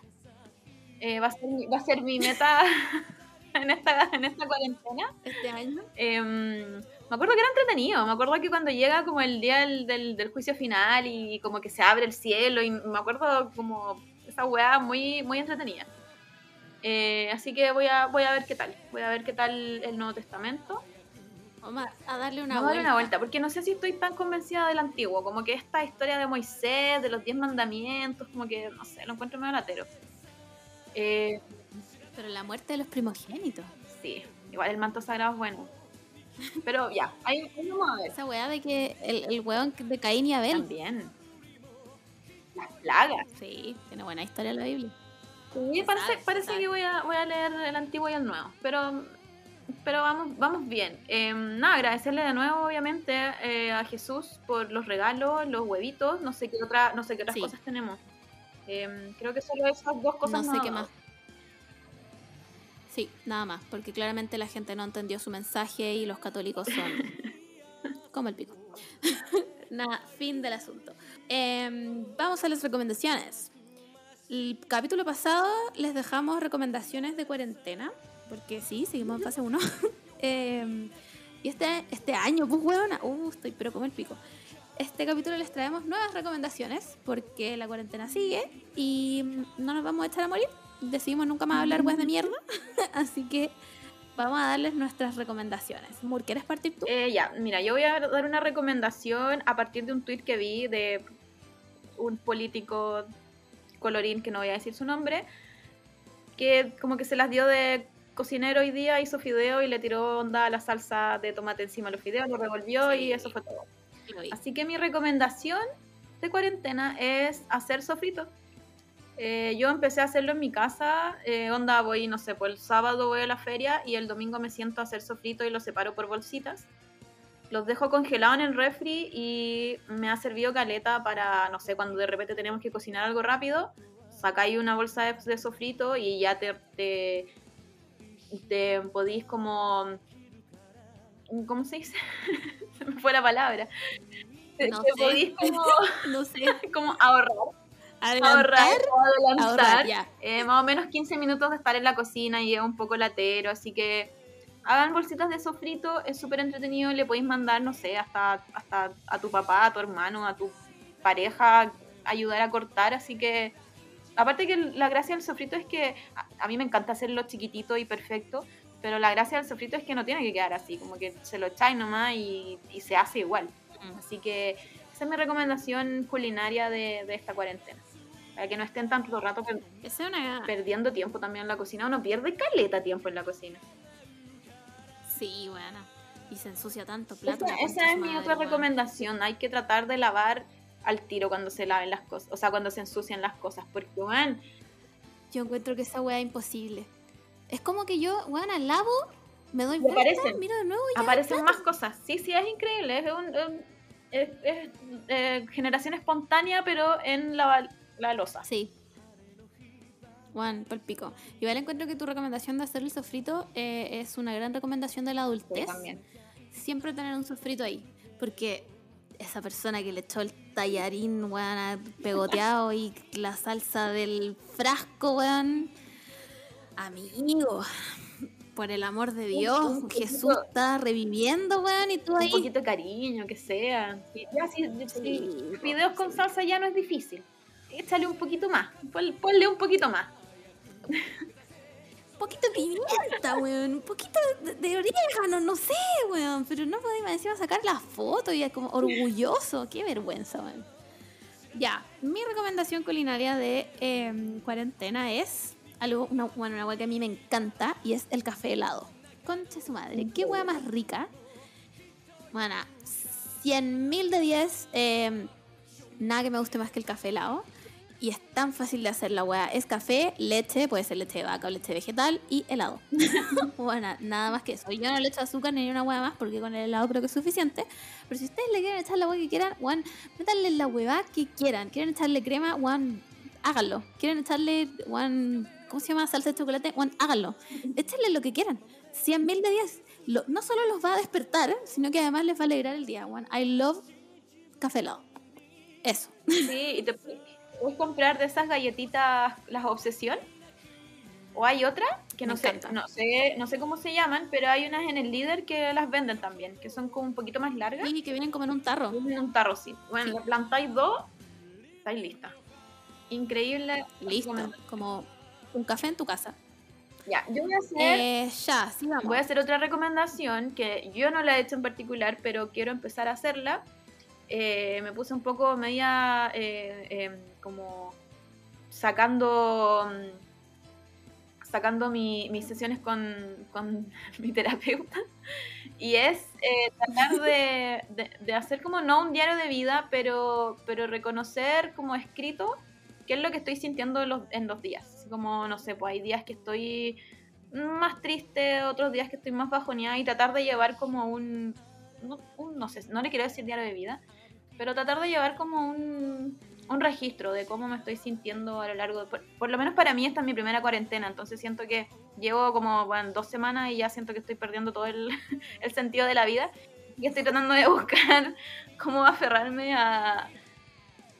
Eh, va, a ser, va a ser mi meta en, esta, en esta cuarentena. Este año. Eh, me acuerdo que era entretenido. Me acuerdo que cuando llega como el día del, del- del juicio final y como que se abre el cielo y me acuerdo como esa weá muy, muy entretenida. Eh, así que voy a, voy a ver qué tal. Voy a ver qué tal el Nuevo Testamento. Vamos a darle una Vamos a darle vuelta. una vuelta, porque no sé si estoy tan convencida del antiguo, como que esta historia de Moisés, de los diez mandamientos, como que, no sé, lo encuentro medio latero. Eh, Pero la muerte de los primogénitos. sí, igual el manto sagrado es bueno. Pero ya, ahí, ahí vamos a ver. Esa weá de que el, el weón de Caín y Abel. También. Las plagas. Sí, tiene buena historia la Biblia. Sí, parece, parece que voy a, voy a leer el antiguo y el nuevo, pero, pero vamos, vamos bien. Eh, nada, agradecerle de nuevo, obviamente, eh, a Jesús por los regalos, los huevitos, no sé qué, otra, no sé qué otras Sí. cosas tenemos. Eh, creo que solo esas dos cosas no sé qué más. dado. Sí, nada más, porque claramente la gente no entendió su mensaje y los católicos son como el pico. nada, fin del asunto. Em, vamos a las recomendaciones. El capítulo pasado les dejamos recomendaciones de cuarentena, porque sí, seguimos en fase 1. Em, y este, este año, pues huevona, uh, estoy pero como el pico. Este capítulo les traemos nuevas recomendaciones porque la cuarentena sigue y mm, no nos vamos a echar a morir. Decidimos nunca más hablar weas de mierda. Así que vamos a darles nuestras recomendaciones. Mur, ¿quieres partir tú? Eh, ya, mira, yo voy a dar una recomendación a partir de un tweet que vi de un político colorín, que no voy a decir su nombre, que como que se las dio de cocinero hoy día, hizo fideo y le tiró onda a la salsa de tomate encima de los fideos, lo revolvió Sí. y eso fue todo. Así que mi recomendación de cuarentena es hacer sofrito. Eh, yo empecé a hacerlo en mi casa, eh, onda voy, no sé, pues el sábado voy a la feria y el domingo me siento a hacer sofrito y lo separo por bolsitas. Los dejo congelados en el refri y me ha servido caleta para, no sé, cuando de repente tenemos que cocinar algo rápido, sacáis una bolsa de, de sofrito y ya te, te, te podéis como... ¿Cómo se dice? se me fue la palabra. No que sé. podís como, No sé. como ahorrar, Adelantar. ahorrar, adelantar. Ahorrar. Eh, más o menos 15 minutos de estar en la cocina y es un poco latero, así que hagan bolsitas de sofrito, es súper entretenido, le podéis mandar, no sé, hasta, hasta a tu papá, a tu hermano, a tu pareja, ayudar a cortar, así que aparte que la gracia del sofrito es que a, a mí me encanta hacerlo chiquitito y perfecto, pero la gracia del sofrito es que no tiene que quedar así, como que se lo echáis nomás y, y se hace igual. Así que esa es mi recomendación culinaria de, de esta cuarentena. Para que no estén tanto rato per- Esa es una. perdiendo tiempo también en la cocina. Uno pierde caleta tiempo en la cocina. Sí, bueno. Y se ensucia tanto plato. Esa, es mi madre, otra weón. recomendación. Hay que tratar de lavar al tiro cuando se laven las cosas. O sea, cuando se ensucian las cosas. Porque, man, Yo encuentro que esa weá es imposible. Es como que yo, weón, al lavo, me doy vuelta, aparecen. miro de nuevo y aparecen más cosas. Sí, sí, es increíble. Es, un- un- es- es, eh, generación espontánea, pero en la, la losa. Sí. Juan, por pico. Igual encuentro que tu recomendación de hacer el sofrito eh, es una gran recomendación de la adultez. también. Siempre tener un sofrito ahí. Porque esa persona que le echó el tallarín, weón, pegoteado y la salsa del frasco, weón. Amigo, por el amor de Dios, un Jesús está reviviendo, weón, y tú Un ahí. poquito de cariño, que sea. Ya, sí, Sí, videos con salsa ya no es difícil. Échale un poquito más. Pon- Ponle un poquito más. Un poquito de pimienta, weón. Un poquito de, de orégano, no sé, weón. Pero no podemos encima sacar la foto y es como orgulloso. Qué vergüenza, weón. Ya, mi recomendación culinaria de em, cuarentena es algo, una, bueno, una hueá que a mí me encanta y es el café helado. Concha su madre, qué hueá más rica. Bueno, 100 mil de 10. em, nada que me guste más que el café helado. Y es tan fácil de hacer la weá. Es café, leche, puede ser leche de vaca o leche vegetal y helado. bueno, nada más que eso. Yo no le echo azúcar ni una hueá más porque con el helado creo que es suficiente. Pero si ustedes le quieren echar la hueá que quieran, weón, métanle la hueá que quieran. ¿Quieren echarle crema? Weón, háganlo. ¿Quieren echarle, weón, ¿cómo se llama? Salsa de chocolate? Weón, háganlo. Échenle lo que quieran. 100 mil de 10. Lo- no solo los va a despertar, sino que además les va a alegrar el día, weón. I love café helado. Eso. Sí, y te puedes comprar de esas galletitas, las Obsesión. O hay otra que no Me sé, encanta. no sé, no sé cómo se llaman, pero hay unas en el líder que las venden también, que son como un poquito más largas. Y que vienen como en un tarro. En un tarro, sí. Bueno, Sí. plantáis dos, estáis lista. Increíble. Listo. Como un café en tu casa. Ya, yo voy a hacer, Eh, ya, sí, vamos. voy a hacer otra recomendación que yo no la he hecho en particular, pero quiero empezar a hacerla. Eh, me puse un poco media eh, em, como sacando mm, sacando mi- mis sesiones con, con mi terapeuta. Y es eh, tratar de, de- hacer como no un diario de vida pero pero reconocer como escrito qué es lo que estoy sintiendo en los, en los días. Como no sé pues hay días que estoy más triste otros días que estoy más bajoneada y tratar de llevar como un- no sé no le quiero decir diario de vida pero tratar de llevar como un, un registro de cómo me estoy sintiendo a lo largo de... Por, por lo menos para mí esta es mi primera cuarentena, entonces siento que llevo como bueno, dos semanas y ya siento que estoy perdiendo todo el, el sentido de la vida y estoy tratando de buscar cómo aferrarme a,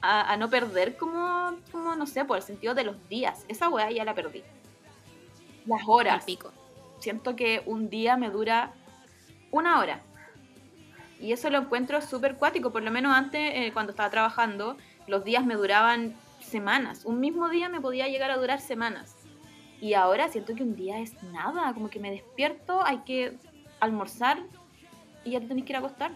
a, a no perder como, como, no sé, por el sentido de los días. Esa weá ya la perdí. Las horas pico. siento que un día me dura una hora. Y eso lo encuentro súper cuático, por lo menos antes, eh, cuando estaba trabajando, los días me duraban semanas. Un mismo día me podía llegar a durar semanas. Y ahora siento que un día es nada, como que me despierto, hay que almorzar y ya te tenés que ir a acostar.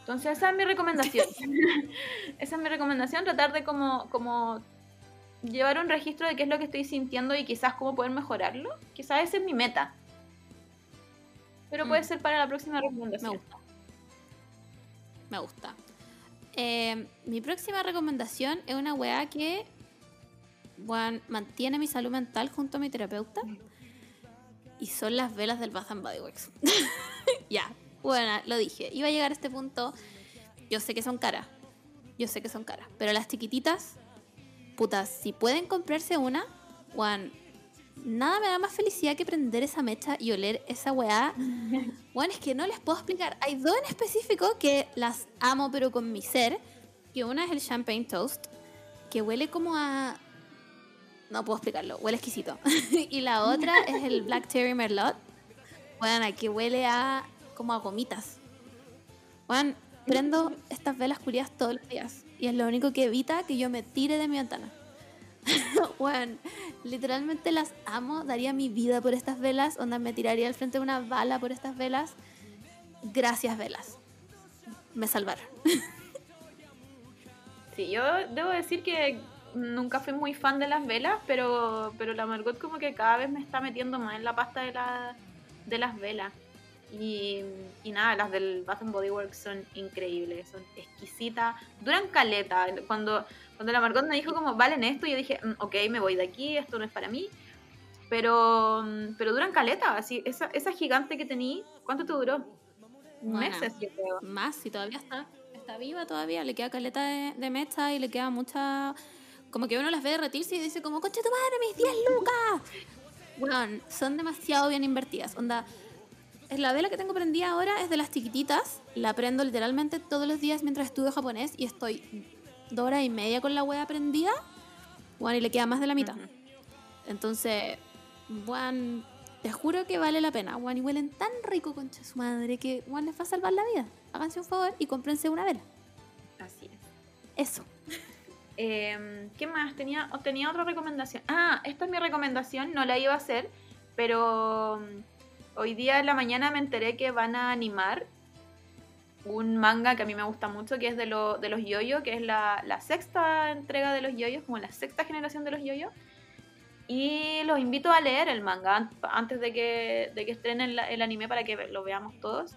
Entonces esa es mi recomendación. esa es mi recomendación, tratar de como, como llevar un registro de qué es lo que estoy sintiendo y quizás cómo poder mejorarlo. Quizás esa es mi meta. Pero puede Mm. ser para la próxima Me recomendación. gusta. Me gusta. Eh, mi próxima recomendación es una weá que weón, mantiene mi salud mental junto a mi terapeuta. Y son las velas del Bath and Body Works. ya, bueno, lo dije. Iba a llegar a este punto. Yo sé que son caras. Yo sé que son caras. Pero las chiquititas, putas, si pueden comprarse una, weón, nada me da más felicidad que prender esa mecha y oler esa weá. Bueno, es que no les puedo explicar. Hay dos en específico que las amo, pero con mi ser. Que una es el Champagne Toast, que huele como a. No puedo explicarlo, huele exquisito. y la otra es el Black Cherry Merlot. Bueno, que huele a. como a gomitas. Bueno, prendo estas velas curias todos los días. Y es lo único que evita que yo me tire de mi ventana. bueno, literalmente las amo, daría mi vida por estas velas, onda me tiraría al frente de una bala por estas velas. Gracias, velas. Me salvaron. sí, yo debo decir que nunca fui muy fan de las velas, pero, pero la Margot como que cada vez me está metiendo más en la pasta de, la, de las velas. Y, y, nada, las del Bath Body Works son increíbles, son exquisitas, duran caleta. Cuando, cuando la Margot me dijo como, valen esto, yo dije, mm, ok, me voy de aquí, esto no es para mí. Pero, mm, pero duran caleta, así, esa, esa gigante que tení, ¿cuánto te duró? Meses, yo creo. Más, si todavía está, está viva todavía, le queda caleta de, de mecha y le queda mucha... Como que uno las ve derretirse y dice como, coche tu madre, mis 10 lucas. Bueno, son demasiado bien invertidas. Onda, la vela que tengo prendida ahora es de las chiquititas. La prendo literalmente todos los días mientras estudio japonés y estoy dos horas y media con la wea prendida. Bueno, y le queda más de la mitad. Entonces, bueno, te juro que vale la pena. Bueno, y huelen tan rico, concha su madre, que bueno, les va a salvar la vida. Háganse un favor y cómprense una vela. Así es. Eso. Em, ¿Qué más? Tenía, tenía otra recomendación. Ah, esta es mi recomendación, no la iba a hacer, pero Hoy día en la mañana me enteré que van a animar un manga que a mí me gusta mucho, que es de, lo, de los yoyos, que es la, sexta entrega de los yoyos, como la sexta generación de los yoyos. Y los invito a leer el manga antes de que, de que estrenen el, anime para que lo veamos todos.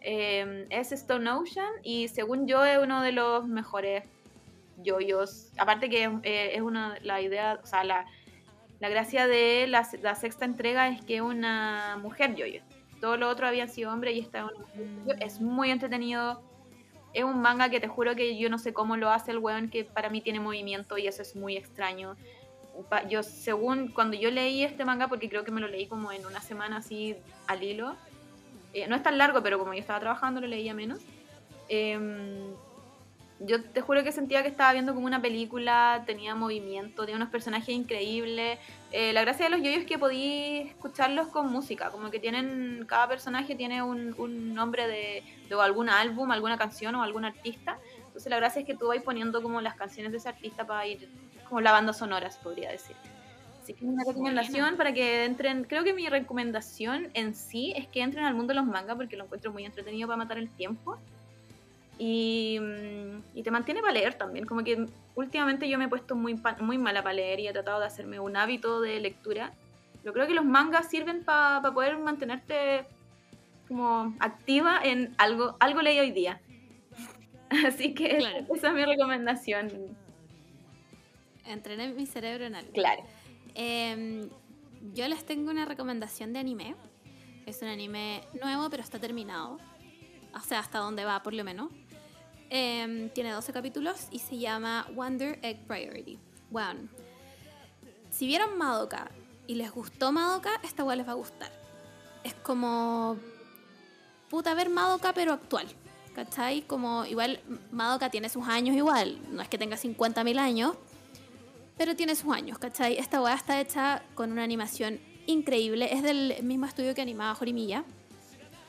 Eh, es Stone Ocean y según yo es uno de los mejores yoyos. Aparte que eh, es una, la idea, o sea, la, la gracia de la, sexta entrega es que una mujer yo Todo lo otro habían sido hombres y esta es una mujer Es muy entretenido. Es un manga que te juro que yo no sé cómo lo hace el weón, que para mí tiene movimiento y eso es muy extraño. Yo, según cuando yo leí este manga, porque creo que me lo leí como en una semana así al hilo, eh, no es tan largo, pero como yo estaba trabajando lo leía menos. Eh, yo te juro que sentía que estaba viendo como una película, tenía movimiento, tenía unos personajes increíbles. Eh, la gracia de los yoyos es que podí escucharlos con música, como que tienen, cada personaje tiene un, un nombre de, de, algún álbum, alguna canción o algún artista. Entonces la gracia es que tú vas poniendo como las canciones de ese artista para ir como la banda sonora, se podría decir. Así que una recomendación para que entren, creo que mi recomendación en sí es que entren al mundo de los mangas porque lo encuentro muy entretenido para matar el tiempo. Y, y, te mantiene para leer también. Como que últimamente yo me he puesto muy, muy mala para leer y he tratado de hacerme un hábito de lectura. Yo creo que los mangas sirven para poder mantenerte como activa en algo, algo leí hoy día. Así que esa es mi recomendación. Entrené mi cerebro en algo. Claro. Em, yo les tengo una recomendación de anime. Es un anime nuevo, pero está terminado. O sea, hasta dónde va, por lo menos. Em, tiene 12 capítulos y se llama Wonder Egg Priority. Bueno, si vieron Madoka y les gustó Madoka, esta igual les va a gustar. Es como. Puta, ver Madoka, pero actual. ¿Cachai? Como igual Madoka tiene sus años igual. No es que tenga 50.000 años, pero tiene sus años, ¿cachai? Esta weá está hecha con una animación increíble. Es del mismo estudio que animaba Jorimilla.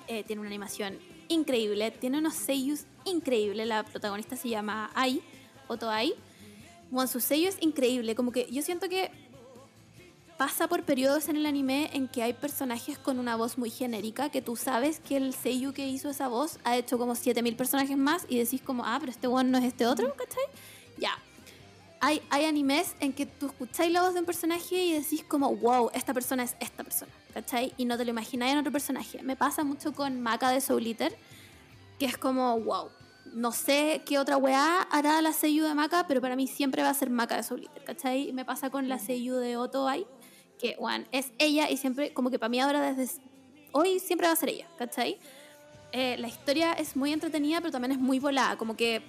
Eh, tiene una animación increíble. Tiene unos sellos increíbles. La protagonista se llama Ai, Oto Ai. Bueno, su sello es increíble. Como que yo siento que pasa por periodos en el anime en que hay personajes con una voz muy genérica, que tú sabes que el sello que hizo esa voz ha hecho como 7000 personajes más y decís como, ah, pero este one no es este otro, ¿cachai? Ya. Hay, hay animes en que tú escucháis la voz de un personaje y decís como, wow, esta persona es esta persona. ¿Cachai? Y no te lo imagináis en otro personaje. Me pasa mucho con Maka de Soul Eater, que es como, wow, no sé qué otra weá hará la Seiyu de Maka, pero para mí siempre va a ser Maka de Soul Eater, ¿cachai? Me pasa con la Seiyu de Otoai, que, bueno, es ella y siempre, como que para mí ahora desde hoy siempre va a ser ella, ¿cachai? Eh, la historia es muy entretenida, pero también es muy volada, como que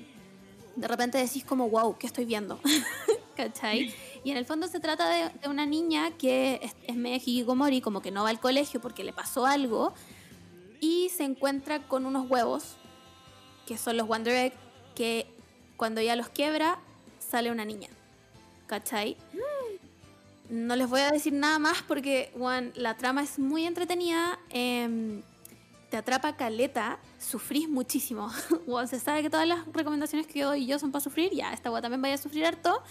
de repente decís como, wow, ¿qué estoy viendo? ¿cachai? Y en el fondo se trata de, una niña que es, es media como que no va al colegio porque le pasó algo, y se encuentra con unos huevos, que son los Wonder Egg, que cuando ella los quiebra, sale una niña, ¿cachai? No les voy a decir nada más porque, one, la trama es muy entretenida. em, te atrapa caleta, sufrís muchísimo. Se sabe que todas las recomendaciones que doy yo son para sufrir, ya, esta gua también vaya a sufrir harto,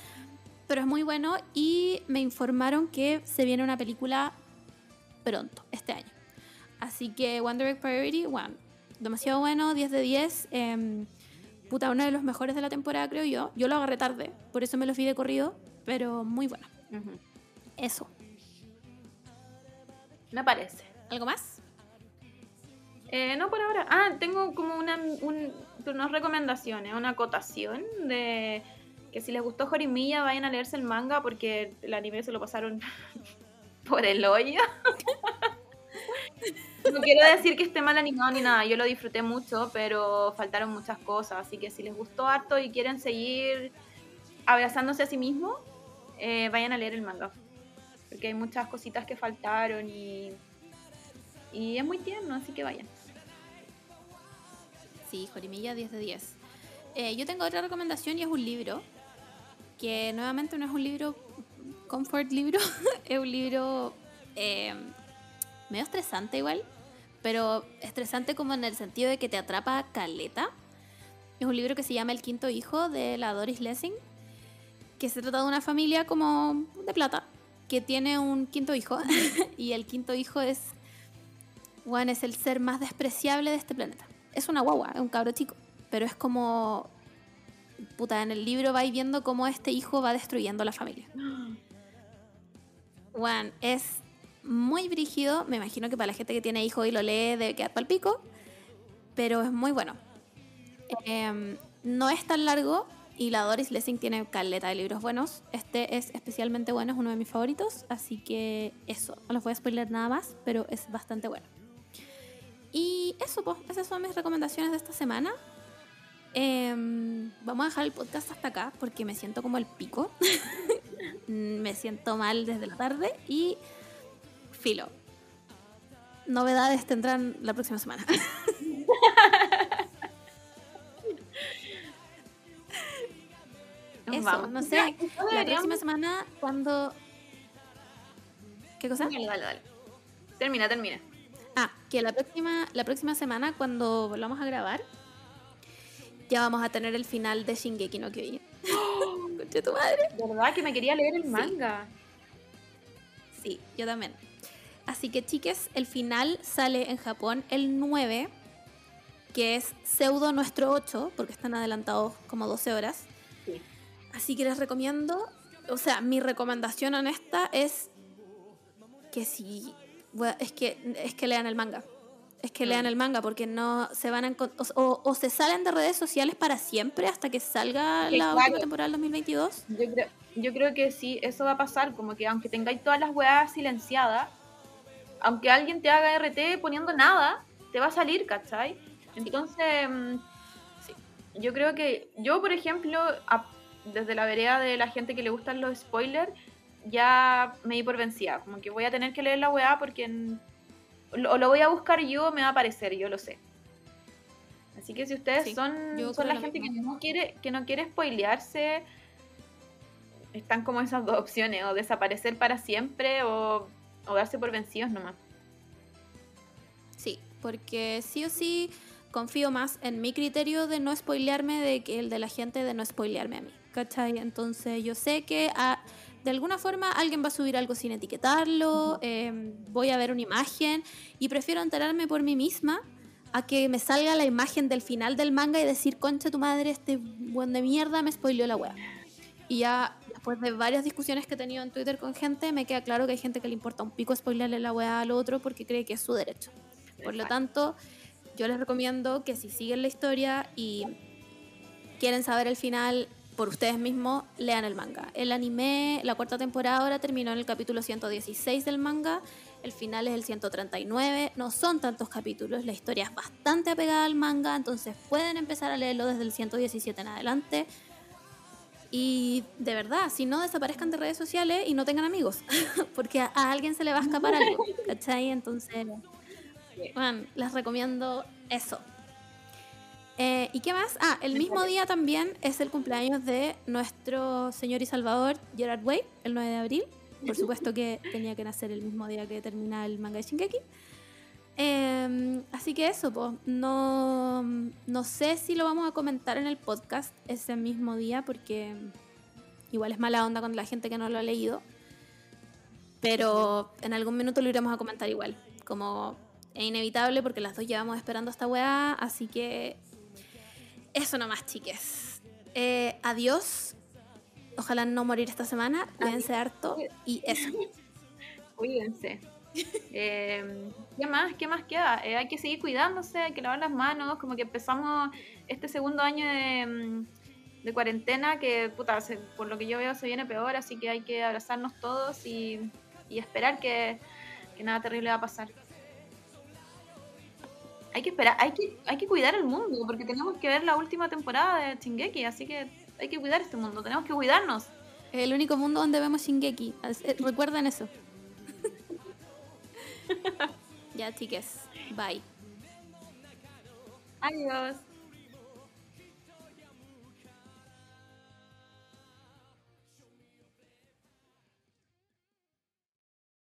pero es muy bueno y me informaron que se viene una película pronto, este año. Así que Wonder Egg Priority, bueno, demasiado bueno, 10 de 10. em, puta, uno de los mejores de la temporada, creo yo. Yo lo agarré tarde, por eso me los vi de corrido, pero muy bueno. Eso. Me parece. ¿Algo más? Eh, no por ahora. Ah, tengo como una, un- unas recomendaciones, una acotación de que si les gustó Jorimilla vayan a leerse el manga porque el anime se lo pasaron por el hoyo. No quiero decir que esté mal animado ni nada, yo lo disfruté mucho, pero faltaron muchas cosas, así que si les gustó harto y quieren seguir abrazándose a sí mismos, eh, vayan a leer el manga. Porque hay muchas cositas que faltaron y, y es muy tierno, así que vayan. Jorimilla 10 de 10. Eh, yo tengo otra recomendación y es un libro. Que nuevamente no es un libro comfort libro, es un libro eh, medio estresante igual, pero estresante como en el sentido de que te atrapa caleta. Es un libro que se llama El quinto hijo de la Doris Lessing, que se trata de una familia como de plata, que tiene un quinto hijo, y el quinto hijo es, Juan es el ser más despreciable de este planeta. Es una guagua, es un cabro chico, pero es como, puta, en el libro vais viendo cómo este hijo va destruyendo la familia. Juan, es muy brígido. Me imagino que para la gente que tiene hijos y lo lee debe quedar pal pico. Pero es muy bueno. Em, no es tan largo y la Doris Lessing tiene caleta de libros buenos. Este es especialmente bueno, es uno de mis favoritos. Así que eso, no les voy a spoiler nada más, pero es bastante bueno. Y eso, pues, esas son mis recomendaciones de esta semana. Em, vamos a dejar el podcast hasta acá porque me siento como el pico. me siento mal desde la tarde y filo. Novedades tendrán la próxima semana. Eso, vamos. no sé. La próxima semana cuando... ¿Qué cosa? Dale, dale, dale. Termina, termina. Ah, que la próxima, la próxima semana cuando volvamos a grabar ya vamos a tener el final de Shingeki no Kyojin. Conche tu madre. ¿Verdad que me quería leer el manga? Sí, yo también. Así que, chiques, el final sale en Japón el 9, que es pseudo nuestro 8, porque están adelantados como 12 horas. Sí. Así que les recomiendo, o sea, mi recomendación honesta es que si, bueno, es que, es que lean el manga. Es que Mm. lean el manga porque no se van a o, o- se salen de redes sociales para siempre hasta que salga la claro. última temporada del 2022. Yo creo, yo creo que sí, eso va a pasar, como que aunque tengáis todas las weas silenciadas, aunque alguien te haga RT poniendo nada, te va a salir, ¿cachai? Entonces, mm, sí, yo creo que yo, por ejemplo, a- desde la vereda de la gente que le gustan los spoilers, ya me di por vencida, como que voy a tener que leer la weá porque mm, lo, o lo voy a buscar yo, me va a aparecer, yo lo sé. Así que si ustedes Sí, son, son la gente que no quiere, que no quiere spoilearse, están como esas dos opciones, o desaparecer para siempre o, o darse por vencidos nomás. Sí, porque sí o sí confío más en mi criterio de no spoilearme de que el de la gente de no spoilearme a mí. ¿Cachai? Entonces yo sé que de alguna forma alguien va a subir algo sin etiquetarlo, eh, voy a ver una imagen y prefiero enterarme por mí misma a que me salga la imagen del final del manga y decir, concha tu madre, este buen de mierda me spoileó la wea. Y ya después de varias discusiones que he tenido en Twitter con gente, me queda claro que hay gente que le importa un pico spoilearle la wea al otro porque cree que es su derecho. Por lo tanto, yo les recomiendo que si siguen la historia y quieren saber el final por ustedes mismos, lean el manga. El anime, la cuarta temporada ahora terminó en el capítulo 116 del manga, el final es el 139, no son tantos capítulos, la historia es bastante apegada al manga, entonces pueden empezar a leerlo desde el 117 en adelante. Y de verdad, si no desaparezcan de redes sociales y no tengan amigos, porque a, a alguien se le va a escapar algo, ¿cachai? Entonces, bueno, les recomiendo eso. Eh, ¿Y qué más? Ah, el mismo día también es el cumpleaños de nuestro señor y salvador Gerard Way, el 9 de abril. Por supuesto que tenía que nacer el mismo día que termina el manga de Shingeki. Eh, así que eso, pues, no, no sé si lo vamos a comentar en el podcast ese mismo día porque igual es mala onda con la gente que no lo ha leído. Pero en algún minuto lo iremos a comentar igual. Como es inevitable porque las dos llevamos esperando esta weá, así que eso nomás, chiques. Eh, adiós. Ojalá no morir esta semana. Cuídense harto. Y eso. Cuídense. Eh, ¿Qué más? ¿Qué más queda? Eh, hay que seguir cuidándose, hay que lavar las manos. Como que empezamos este segundo año de, mm, de cuarentena que, puta, se- por lo que yo veo se viene peor, así que hay que abrazarnos todos y, y esperar que, que nada terrible va a pasar. Hay que esperar, hay que, hay que cuidar el mundo, porque tenemos que ver la última temporada de Shingeki, así que hay que cuidar este mundo, tenemos que cuidarnos. Es el único mundo donde vemos Shingeki. Eh, Recuerden eso. ya, chiques. Bye. Adiós.